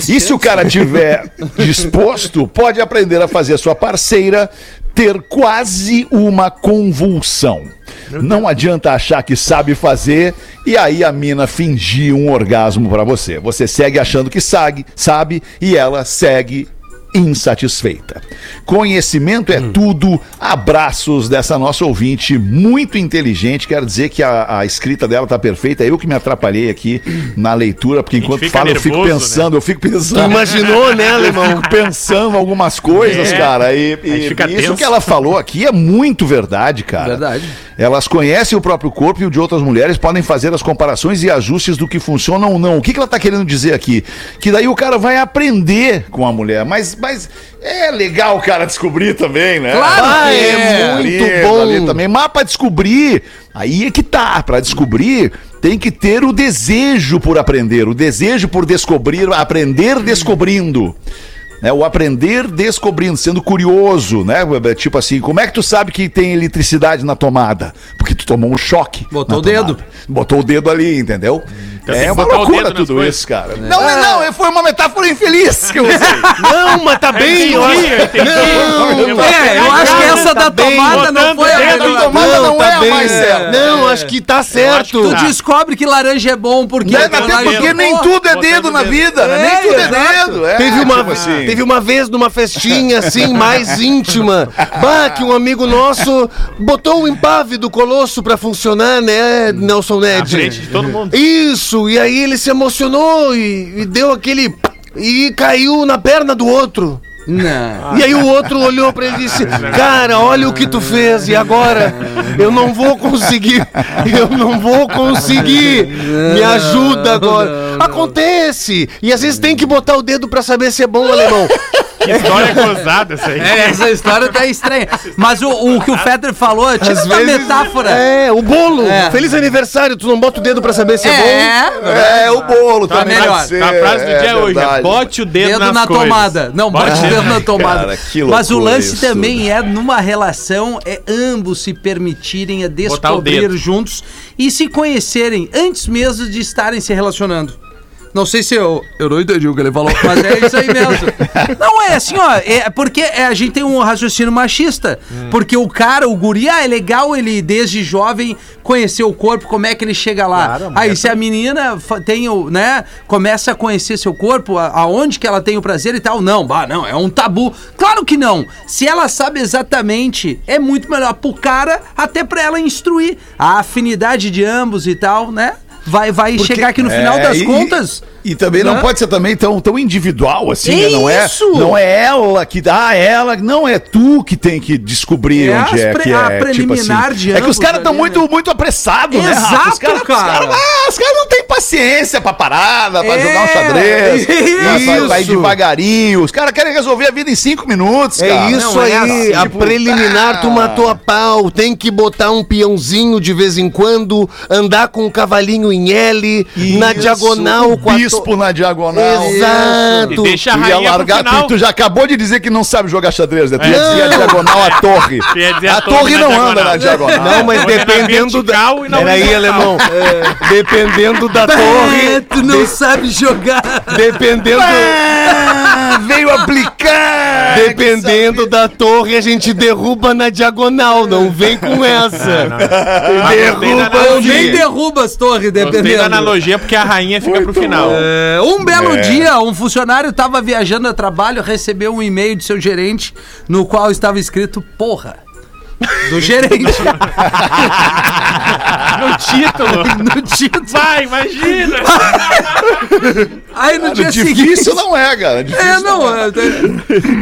E se o cara tiver [LAUGHS] disposto, pode aprender a fazer sua parceira ter quase uma convulsão. Não adianta achar que sabe fazer e aí a mina fingir um orgasmo pra você. Você segue achando que sabe, sabe e ela segue insatisfeita. Conhecimento é tudo. Abraços dessa nossa ouvinte muito inteligente. Quero dizer que a, a escrita dela tá perfeita. Eu que me atrapalhei aqui na leitura, porque enquanto fala eu fico nervoso, pensando, eu fico pensando. Tu imaginou, né, Eu alemão? fico pensando algumas coisas, É. cara. E, e isso tenso. que ela falou aqui é muito verdade, cara. Verdade. Elas conhecem o próprio corpo e o de outras mulheres, podem fazer as comparações e ajustes do que funciona ou não. O que, que ela tá querendo dizer aqui? Que daí o cara vai aprender com a mulher, mas, mas é legal o cara descobrir também, né? Claro Ah, que é, muito muito bom. bom. também. Mas pra descobrir, aí é que tá. Pra descobrir, tem que ter o desejo por aprender, o desejo por descobrir, aprender descobrindo. né, o aprender descobrindo, sendo curioso, né? Tipo assim, como é que tu sabe que tem eletricidade na tomada? Porque tu tomou um choque. Botou o dedo. tomada. Botou o dedo ali, entendeu? Então é que uma loucura tudo coisas. isso, cara. Não, não, não, foi uma metáfora infeliz que eu usei. [LAUGHS] Não, mas tá bem. eu acho- Não, É, eu acho que essa da tomada não foi a melhor. tomada não, tá é a mais certa. Não, acho que tá certo. Tu descobre que laranja é bom porque... Né? Até porque é nem tudo é dedo na vida, né? É, Nem tudo é dedo. É, Teve uma, tipo assim. teve uma vez numa festinha assim, mais íntima, bah, que um amigo nosso botou o empave do colosso pra funcionar, né, Nelson Na Ned? frente de todo mundo. Isso, e aí ele se emocionou e, e deu aquele. e caiu na perna do outro. Não. E aí o outro olhou pra ele e disse: Cara, olha o que tu fez, e agora? Eu não vou conseguir, eu não vou conseguir. Me ajuda agora. Acontece! E às vezes tem que botar o dedo pra saber se é bom ou alemão. Que história cruzada essa aí. É, essa história tá estranha. Mas o, o que o Fetter falou, é tipo Às uma vezes- metáfora. É, o bolo. É. Feliz aniversário, tu não bota o dedo pra saber se é, bom. É, É, o bolo Tá também melhor. ser, A frase do é dia é hoje, é bote o dedo, dedo nas na coisas. tomada. Não, bote o dedo na tomada. Cara, que Mas o lance isso também é, numa relação, é ambos se permitirem a Botar o descobrir juntos e se conhecerem antes mesmo de estarem se relacionando. Não sei se eu. Eu não entendi o que ele falou, mas é isso aí mesmo. [LAUGHS] Não, é assim, ó. É porque é, a gente tem um raciocínio machista. Hum. Porque o cara, o guri, ah, é legal ele, desde jovem, conhecer o corpo, como é que ele chega lá. Claro, aí, se a menina fa- tem o, né, começa a conhecer seu corpo, a- aonde que ela tem o prazer e tal, não, bah, não, é um tabu. Claro que não. Se ela sabe exatamente, é muito melhor pro cara, até pra ela instruir a afinidade de ambos e tal, né? Vai, vai chegar aqui no final É, das e- contas. E também não Né? pode ser também tão, tão individual assim, É né? Não é, isso! não é ela que dá, ela, não é tu que tem que descobrir É onde as é pre- que a é. preliminar de é que os caras estão muito, né? muito apressados, né? Rafa? Exato, os caras, Os cara. caras, ah, os caras não têm paciência pra parada, pra É, jogar um xadrez, pra- pra, pra ir isso. devagarinho. Os caras querem resolver a vida em cinco minutos, cara. É isso Não é aí, assim, a tipo, preliminar tu ah. matou a pau, tem que botar um peãozinho de vez em quando, andar com um cavalinho em L, na Isso, diagonal o com a bispo to- na diagonal. Exato. E deixa a Tu ia rainha pro largar, final. tu, tu já acabou de dizer que não sabe jogar xadrez, né? Tu ia É. dizer a diagonal a torre. Ia A torre na não diagonal. anda na diagonal. Não, mas na dependendo da. na Peraí, alemão. Dependendo da É, torre. tu não sabe jogar. Dependendo. Ah, veio aplicar! [LAUGHS] Dependendo da torre, a gente derruba na diagonal. Não vem com essa. Derruba Derruba Nem o derruba as torres, Gostei da dependendo. analogia porque a rainha fica pro final. É, um belo É. dia, um funcionário estava viajando a trabalho, recebeu um e-mail de seu gerente no qual estava escrito porra. Do gerente. [LAUGHS] No título. [LAUGHS] no título. Vai, imagina. Aí no dia Difícil seguinte. não é, cara. Difícil É, não, é,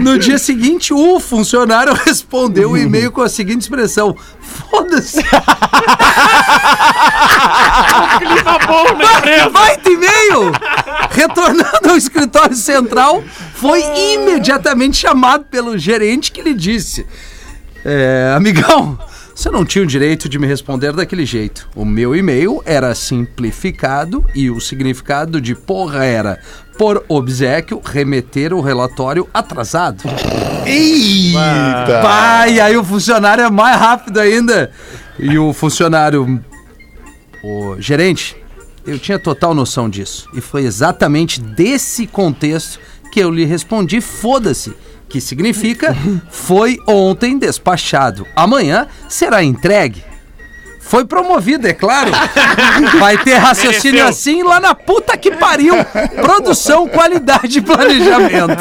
no dia seguinte, o funcionário [LAUGHS] respondeu o e-mail com a seguinte expressão: Foda-se! Clima bom na empresa. Vai de e-mail! Retornando ao escritório central, foi imediatamente chamado pelo gerente que lhe disse: é, Amigão, [LAUGHS] você não tinha o direito de me responder daquele jeito. O meu e-mail era simplificado e o significado de porra era, por obsequio, remeter o relatório atrasado. Eita! Pai, aí o funcionário é mais rápido ainda. E o funcionário. O gerente, eu tinha total noção disso. E foi exatamente desse contexto que eu lhe respondi: foda-se. Que significa foi ontem despachado. Amanhã será entregue. Foi promovido, é claro. Vai ter raciocínio Mereceu. assim lá na puta que pariu. Produção, qualidade e planejamento.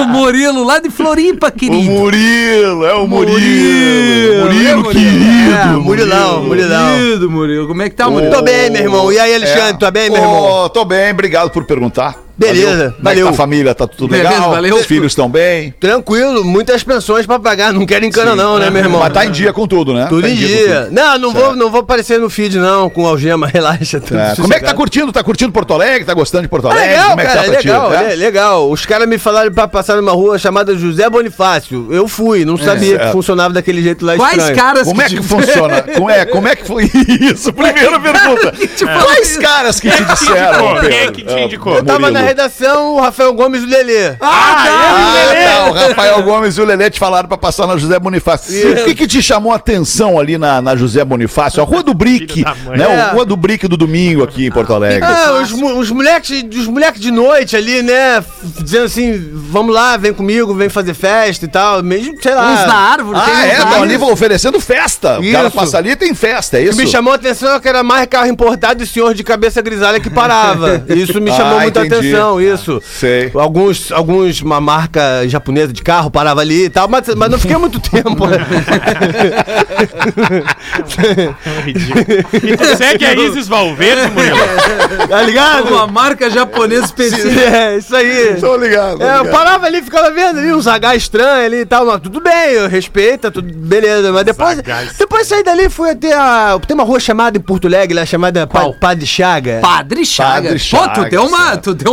o Murilo lá de Floripa, O querido. Murilo, é o Murilo. Murilo, É, querido. É, Murilão, Murilão. Querido, Murilo. Como é que tá, Murilo? Tô bem, meu irmão. E aí, Alexandre, tá bem, meu irmão? Ô, tô bem, obrigado por perguntar. Beleza, Valeu. Como é que valeu. tá a família? Tá tudo Beleza, legal? valeu. Os filhos estão bem? Tranquilo, muitas pensões pra pagar. Não quero encana, não, né, meu irmão? Mas tá em dia com tudo, né? Tudo Tá em dia. tudo. Não, não vou, não vou aparecer no feed, não, com algema, [LAUGHS] relaxa. Tudo É, como é que tá curtindo? Tá curtindo Porto Alegre? Tá gostando de Porto Ah, Alegre? legal, como é que cara, tá pra ti? legal, É? é, legal. Os caras me falaram pra passar numa rua chamada José Bonifácio. Eu fui, não sabia que funcionava daquele jeito lá Quais estranho. caras Como é que te- funciona? [LAUGHS] Como é, como é que foi isso? Primeira pergunta. Quais caras que te disseram? indicou? Quem é que te Ah, indicou? Eu tava na redação, o Rafael Gomes e o Lelê. Ah, Ah, tá, o Rafael Gomes e o Lelê te falaram pra passar na José Bonifácio. O que, que te chamou a atenção ali na, na José Bonifácio? A Rua do Brick, né? É. A Rua do Brick do domingo aqui em Porto Alegre. Ah, os, os moleques os moleques de noite ali, né? Dizendo assim, vamos lá, vem comigo, vem fazer festa e tal. Mesmo, sei lá. Uns na árvore. Ah, é? Estão árvore. ali oferecendo festa. O cara Isso. passa ali e tem festa, é O que isso? me chamou a atenção é que era mais carro importado e senhor de cabeça grisalha que parava. [LAUGHS] Isso me Ah, chamou muita entendi. Atenção, isso. Sei. Alguns, alguns, uma marca japonesa de carro parava ali e tal, mas, mas não fiquei muito [LAUGHS] tempo. né? E tu segue a Isis Valverde, Murilo? tá ligado? Uma marca japonesa específica. [LAUGHS] É, isso aí. Tô ligado. tô É, eu ligado. parava ali, ficava vendo ali uns H estranhos ali e tal, mas tudo bem, eu respeito, tudo beleza. Mas depois, depois saí dali, fui até a. Tem uma rua chamada em Porto Alegre, lá chamada Pa- Qual? Padre Chaga. Padre Chaga. Padre Pô, tu deu uma. Tu deu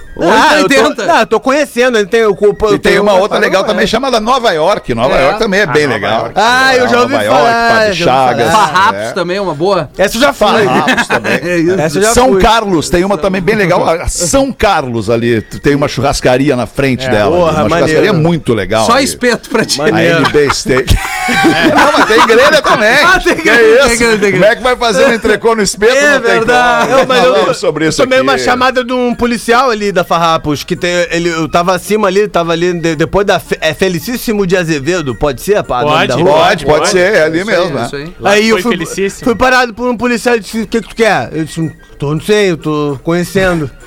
Ah, eu tô, 880. não, eu tô conhecendo, ele tem o culpa. E tem uma outra legal também chama. chamada Nova York. Nova É. York também é bem Nova legal. York. Ah, eu já ouvi Nova falar, York, Chagas. Farrapos é. também é uma boa. Essa eu já fui. Farrapos [LAUGHS] também. É isso. Essa eu já São fui. Carlos tem uma também bem legal. São Carlos ali, tem uma churrascaria na frente dela. porra, uma maneiro. churrascaria muito legal. Só ali. espeto pra ti. A. NB Steak. [LAUGHS] Não, mas tem grelha também. Ah, tem Que grelha, é tem isso? grelha, tem Como é que vai fazer um entrecô no espeto? É Não tem verdade. como. Não, mas eu, Falamos sobre isso tomei aqui. uma chamada de um policial ali da Farrapos, que tem, ele, eu tava acima ali, tava ali, de- depois da Fe- é Felicíssimo de Azevedo, pode ser? pá, Pode? Pode, pode Pode. ser, é ali Isso aí, mesmo. né? isso aí. Aí eu foi fui, felicíssimo. fui parado por um policial e disse: O que, que tu quer? Eu disse: Tô, não sei, eu tô conhecendo. [LAUGHS]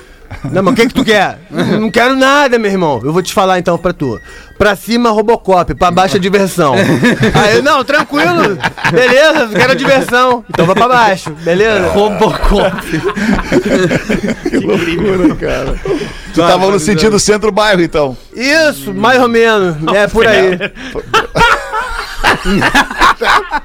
Não, mas o que, que tu quer? não, não quero nada, meu irmão. Eu vou te falar então pra tu. Pra cima Robocop, pra baixo diversão. [LAUGHS] Aí não, tranquilo, beleza, quero diversão. Então vai pra baixo, beleza? Robocop. Que loucura, cara. Tu tava no sentido centro-bairro, então. Isso, mais ou menos, é por aí.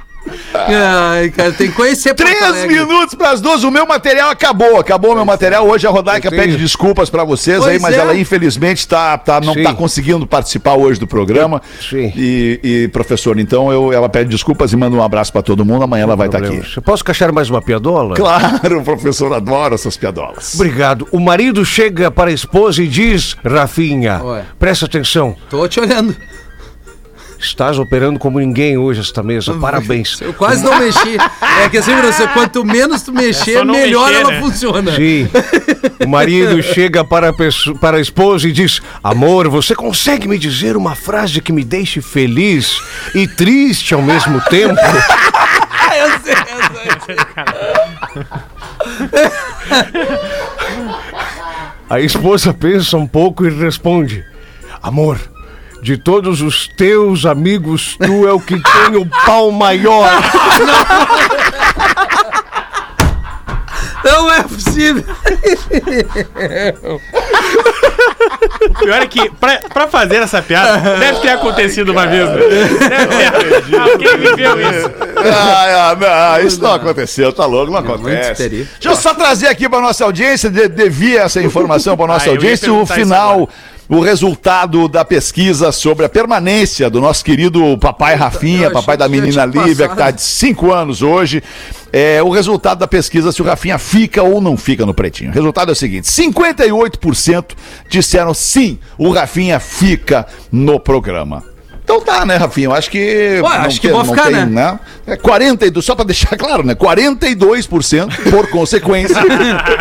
[LAUGHS] Ai, cara, tem que conhecer Três minutos pras duas, o meu material acabou. Acabou o meu material. Hoje a Rodaica pede desculpas pra vocês aí, Pois mas é. ela infelizmente tá, tá, não Sim. tá conseguindo participar hoje do programa. Sim. E, e, professor, então eu, ela pede desculpas e manda um abraço pra todo mundo. Amanhã ela vai estar aqui. Eu posso cachar mais uma piadola? Claro, o professor adora essas piadolas. Obrigado. O marido chega para a esposa e diz: Rafinha, Oi. presta atenção. Tô te olhando. Estás operando como ninguém hoje esta mesa. Parabéns. [LAUGHS] Eu quase não mexi. É que assim, você, quanto menos tu mexer, só não melhor mexer, ela né? funciona. Sim. [LAUGHS] O marido chega para a, pessoa- para a esposa e diz: Amor, você consegue me dizer uma frase que me deixe feliz e triste ao mesmo tempo? [LAUGHS] Eu sei, eu sei. A esposa pensa um pouco e responde: Amor, de todos os teus amigos, tu é o que tem o pau maior. Não é possível. O pior é que, pra, pra fazer essa piada, deve ter acontecido uma vez. né? Deve ter. Alguém viveu isso. Ah, ah, não, isso não aconteceu, tá louco, não acontece. Deixa eu só trazer aqui pra nossa audiência, de, devia essa informação pra nossa Ah, audiência, o final, o resultado da pesquisa sobre a permanência do nosso querido papai Rafinha, papai da menina Lívia, que passado. tá de 5 anos hoje. É, o resultado da pesquisa se o Rafinha fica ou não fica no Pretinho. O resultado é o seguinte: 58% disseram sim, o Rafinha fica no programa. Então tá, né, Rafinha? Eu acho que. Ué, acho que vou ficar, né? É 42, só pra deixar claro, né? 42%, por [LAUGHS] consequência,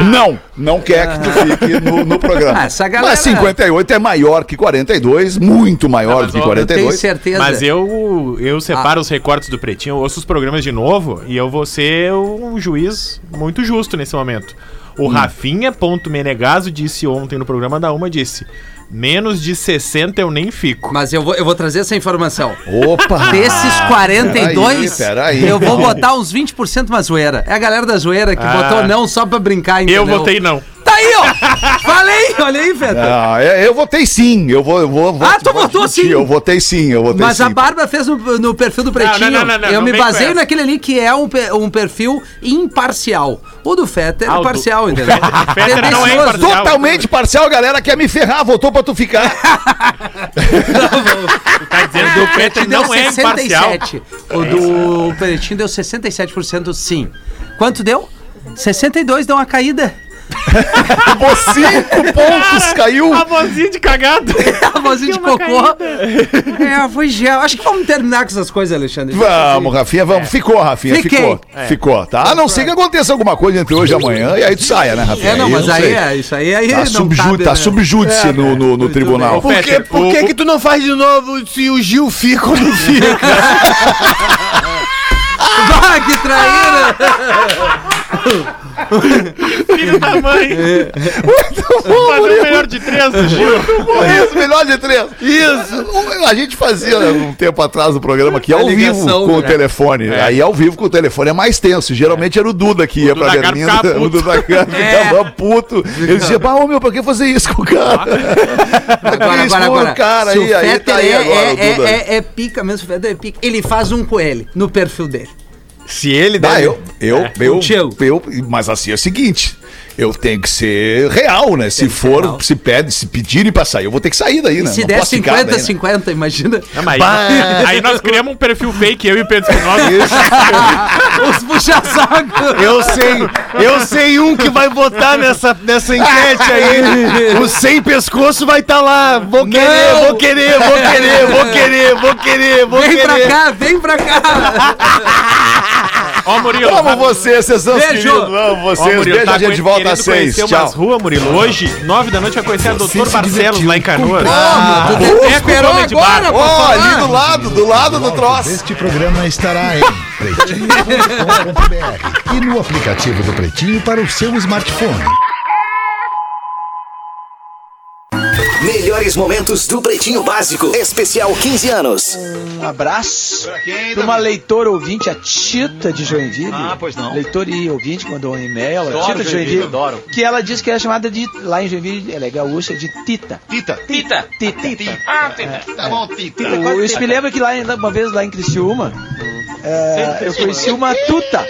não, não quer que tu fique no, no programa. Ah, essa galera- Mas 58 é maior que 42, muito maior do que ó, eu Eu tenho 42. certeza. Mas eu, eu separo os recortes do Pretinho, eu ouço os programas de novo e eu vou ser um juiz muito justo nesse momento. O Rafinha.menegaso disse ontem no programa da Uma, disse, menos de 60 eu nem fico. Mas eu vou, eu vou trazer essa informação. Opa! Desses 42, peraí, peraí. eu vou botar uns 20% uma zoeira. É a galera da zoeira que Ah. botou não só pra brincar, entendeu? Eu votei não. Tá aí, ó! Falei! Olha aí, Feta. Ah, eu votei sim, eu vou, eu vou, vou Ah, tu vou votou sim? Eu votei sim, eu votei Mas sim. a Bárbara fez no, no perfil do Pretinho. não, não, não, eu não me baseio naquele ali que é um, pe- um perfil imparcial. O do Fetter Ah, é do- parcial, [LAUGHS] entendeu? Fetter- o Fetter não é Tendencioso. imparcial. Totalmente parcial, a galera quer me ferrar, votou pra tu ficar. [LAUGHS] Tu tá dizendo que o Peter Pretinho deu não é imparcial. 67. O do Pretinho deu 67% sim. Quanto deu? 62 deu uma caída. [LAUGHS] Pô, cinco pontos, caiu. A vozinha de cagada. [LAUGHS] A vozinha de cocô. É, foi gel. Acho que vamos terminar com essas coisas, Alexandre. Vamos, Rafinha, vamos. Ficou, Rafinha, Fiquei. ficou. Ficou, tá? A não ser que aconteça alguma coisa entre hoje e amanhã, e aí tu saia, né, Rafinha? É, não, mas aí sei. é isso aí. aí Tá, subjú cabe, tá né? subjúdice É, no, no, no tribunal. Por, que, por que o- que tu não faz de novo se o Gil fica ou não fica? [LAUGHS] Ah, que traíra! Filho da mãe. Fazer o melhor de três Gil. Isso, melhor de três. Isso. A gente fazia né, um tempo atrás no programa aqui ao ligação, vivo com o né? telefone. Aí ao vivo com o telefone é mais tenso. Geralmente era o Duda que ia pra Duda Garbi Berlinda. [LAUGHS] O. Duda Garbi ficava puto. Ele dizia, pá, ô meu, pra que fazer isso com o cara? Agora, Isso, agora, agora. cara, se aí, o aí tá aí é, agora o é, Duda. é, é pica mesmo, o Fetter é pica. Ele faz um com ele no perfil dele. Se ele Ah, der. eu, eu, eu, contigo. eu, mas assim é o seguinte, eu tenho que ser real, né? Se que ser for, real. se pede, se pedirem pra sair, eu vou ter que sair daí, né? Se Não der posso ficar 50, daí, né? 50, imagina. Não, mas aí, aí nós criamos um perfil fake, eu e o Pedro Espinosa. [LAUGHS] Os puxa-saco. Eu sei, eu sei um que vai votar nessa, nessa enquete aí. O sem pescoço vai estar lá. Vou querer, Não. vou querer, vou querer, vou querer, vou querer, vou Vem pra querer. cá, vem pra cá. [LAUGHS] Ó, Murilo. Amo vocês, vocês são Beijo. queridos. Amo Ó, vocês. Murilo, Beijo, tá a gente volta às seis. conhecer Tchau. umas ruas, Murilo. Hoje, nove da noite, vai conhecer a Doutor Barcelos lá em Canoas. Boteco esperou Comedy agora, Bar. pô. Ó, ali do lado, do lado do troço. Este programa estará em [LAUGHS] pretinho.com.br e no aplicativo do Pretinho para o seu smartphone. Melhores momentos do Pretinho Básico. Especial 15 anos. Um abraço para uma leitora ouvinte, a Tita de Joinville. Ah, pois não. Leitora e ouvinte que mandou um e-mail. a Tita de Joinville, adoro. Que ela disse que é chamada de, lá em Joinville, ela é gaúcha, de Tita. Tita. Tita. Tita. Ah, Tita. Tá bom, Tita. O- Isso me lembra que lá uma vez lá em Criciúma, é, eu conheci uma tuta.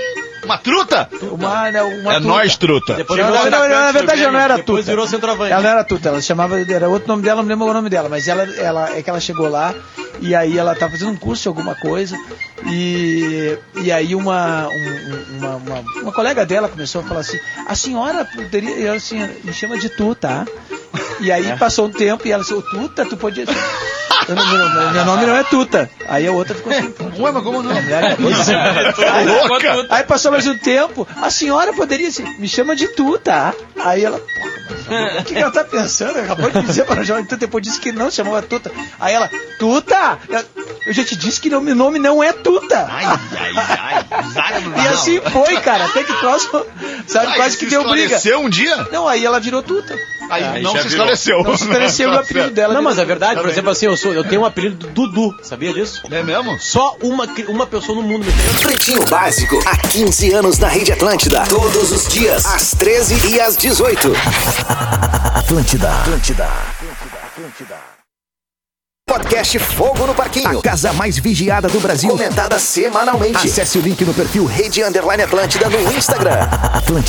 Uma truta? Uma, né, uma É nós, truta. Não, não, não, na verdade ela não era tuta. virou centroavante. Ela não era tuta, ela se chamava, era outro nome dela, não me lembro o nome dela, mas ela, ela é que ela chegou lá e aí ela estava fazendo um curso de alguma coisa e, e aí uma, um- uma, uma, uma colega dela começou a falar assim, a senhora poderia, e ela assim, me chama de tu, tá? E aí passou um tempo e ela disse, ô Tuta, tu podia... Eu não- meu, meu nome não é Tuta. Aí a outra ficou assim. Ué, mas como não? Aí, Louca. aí passou mais um tempo, a senhora poderia se me chama de tu, tá? Aí ela, porra, mas o que, que ela tá pensando? Acabou de dizer para a jovem Tuta, depois disse que não chamava Tuta. Aí ela, Tuta! Eu, já te disse que não, meu nome não é Tuta. Ai, ai, ai. [LAUGHS] E assim foi, cara, até que próximo, sabe, Ai, quase se que deu briga. um dia? Não, aí ela virou Tuta. Aí, não já se esclareceu. Não se esclareceu o apelido dela. Não, mas virou é verdade, Tuta. por exemplo, assim, eu, sou, eu tenho um apelido Dudu, sabia disso? É mesmo? Só uma, uma pessoa no mundo me tem. Pretinho Básico, há 15 anos na Rede Atlântida. Todos os dias, às 13 e às 18. Atlântida. Atlântida. Podcast Fogo no Parquinho. A casa mais vigiada do Brasil. Comentada semanalmente. Acesse o link no perfil Rede Underline Atlântida no Instagram. [LAUGHS] Atlântida.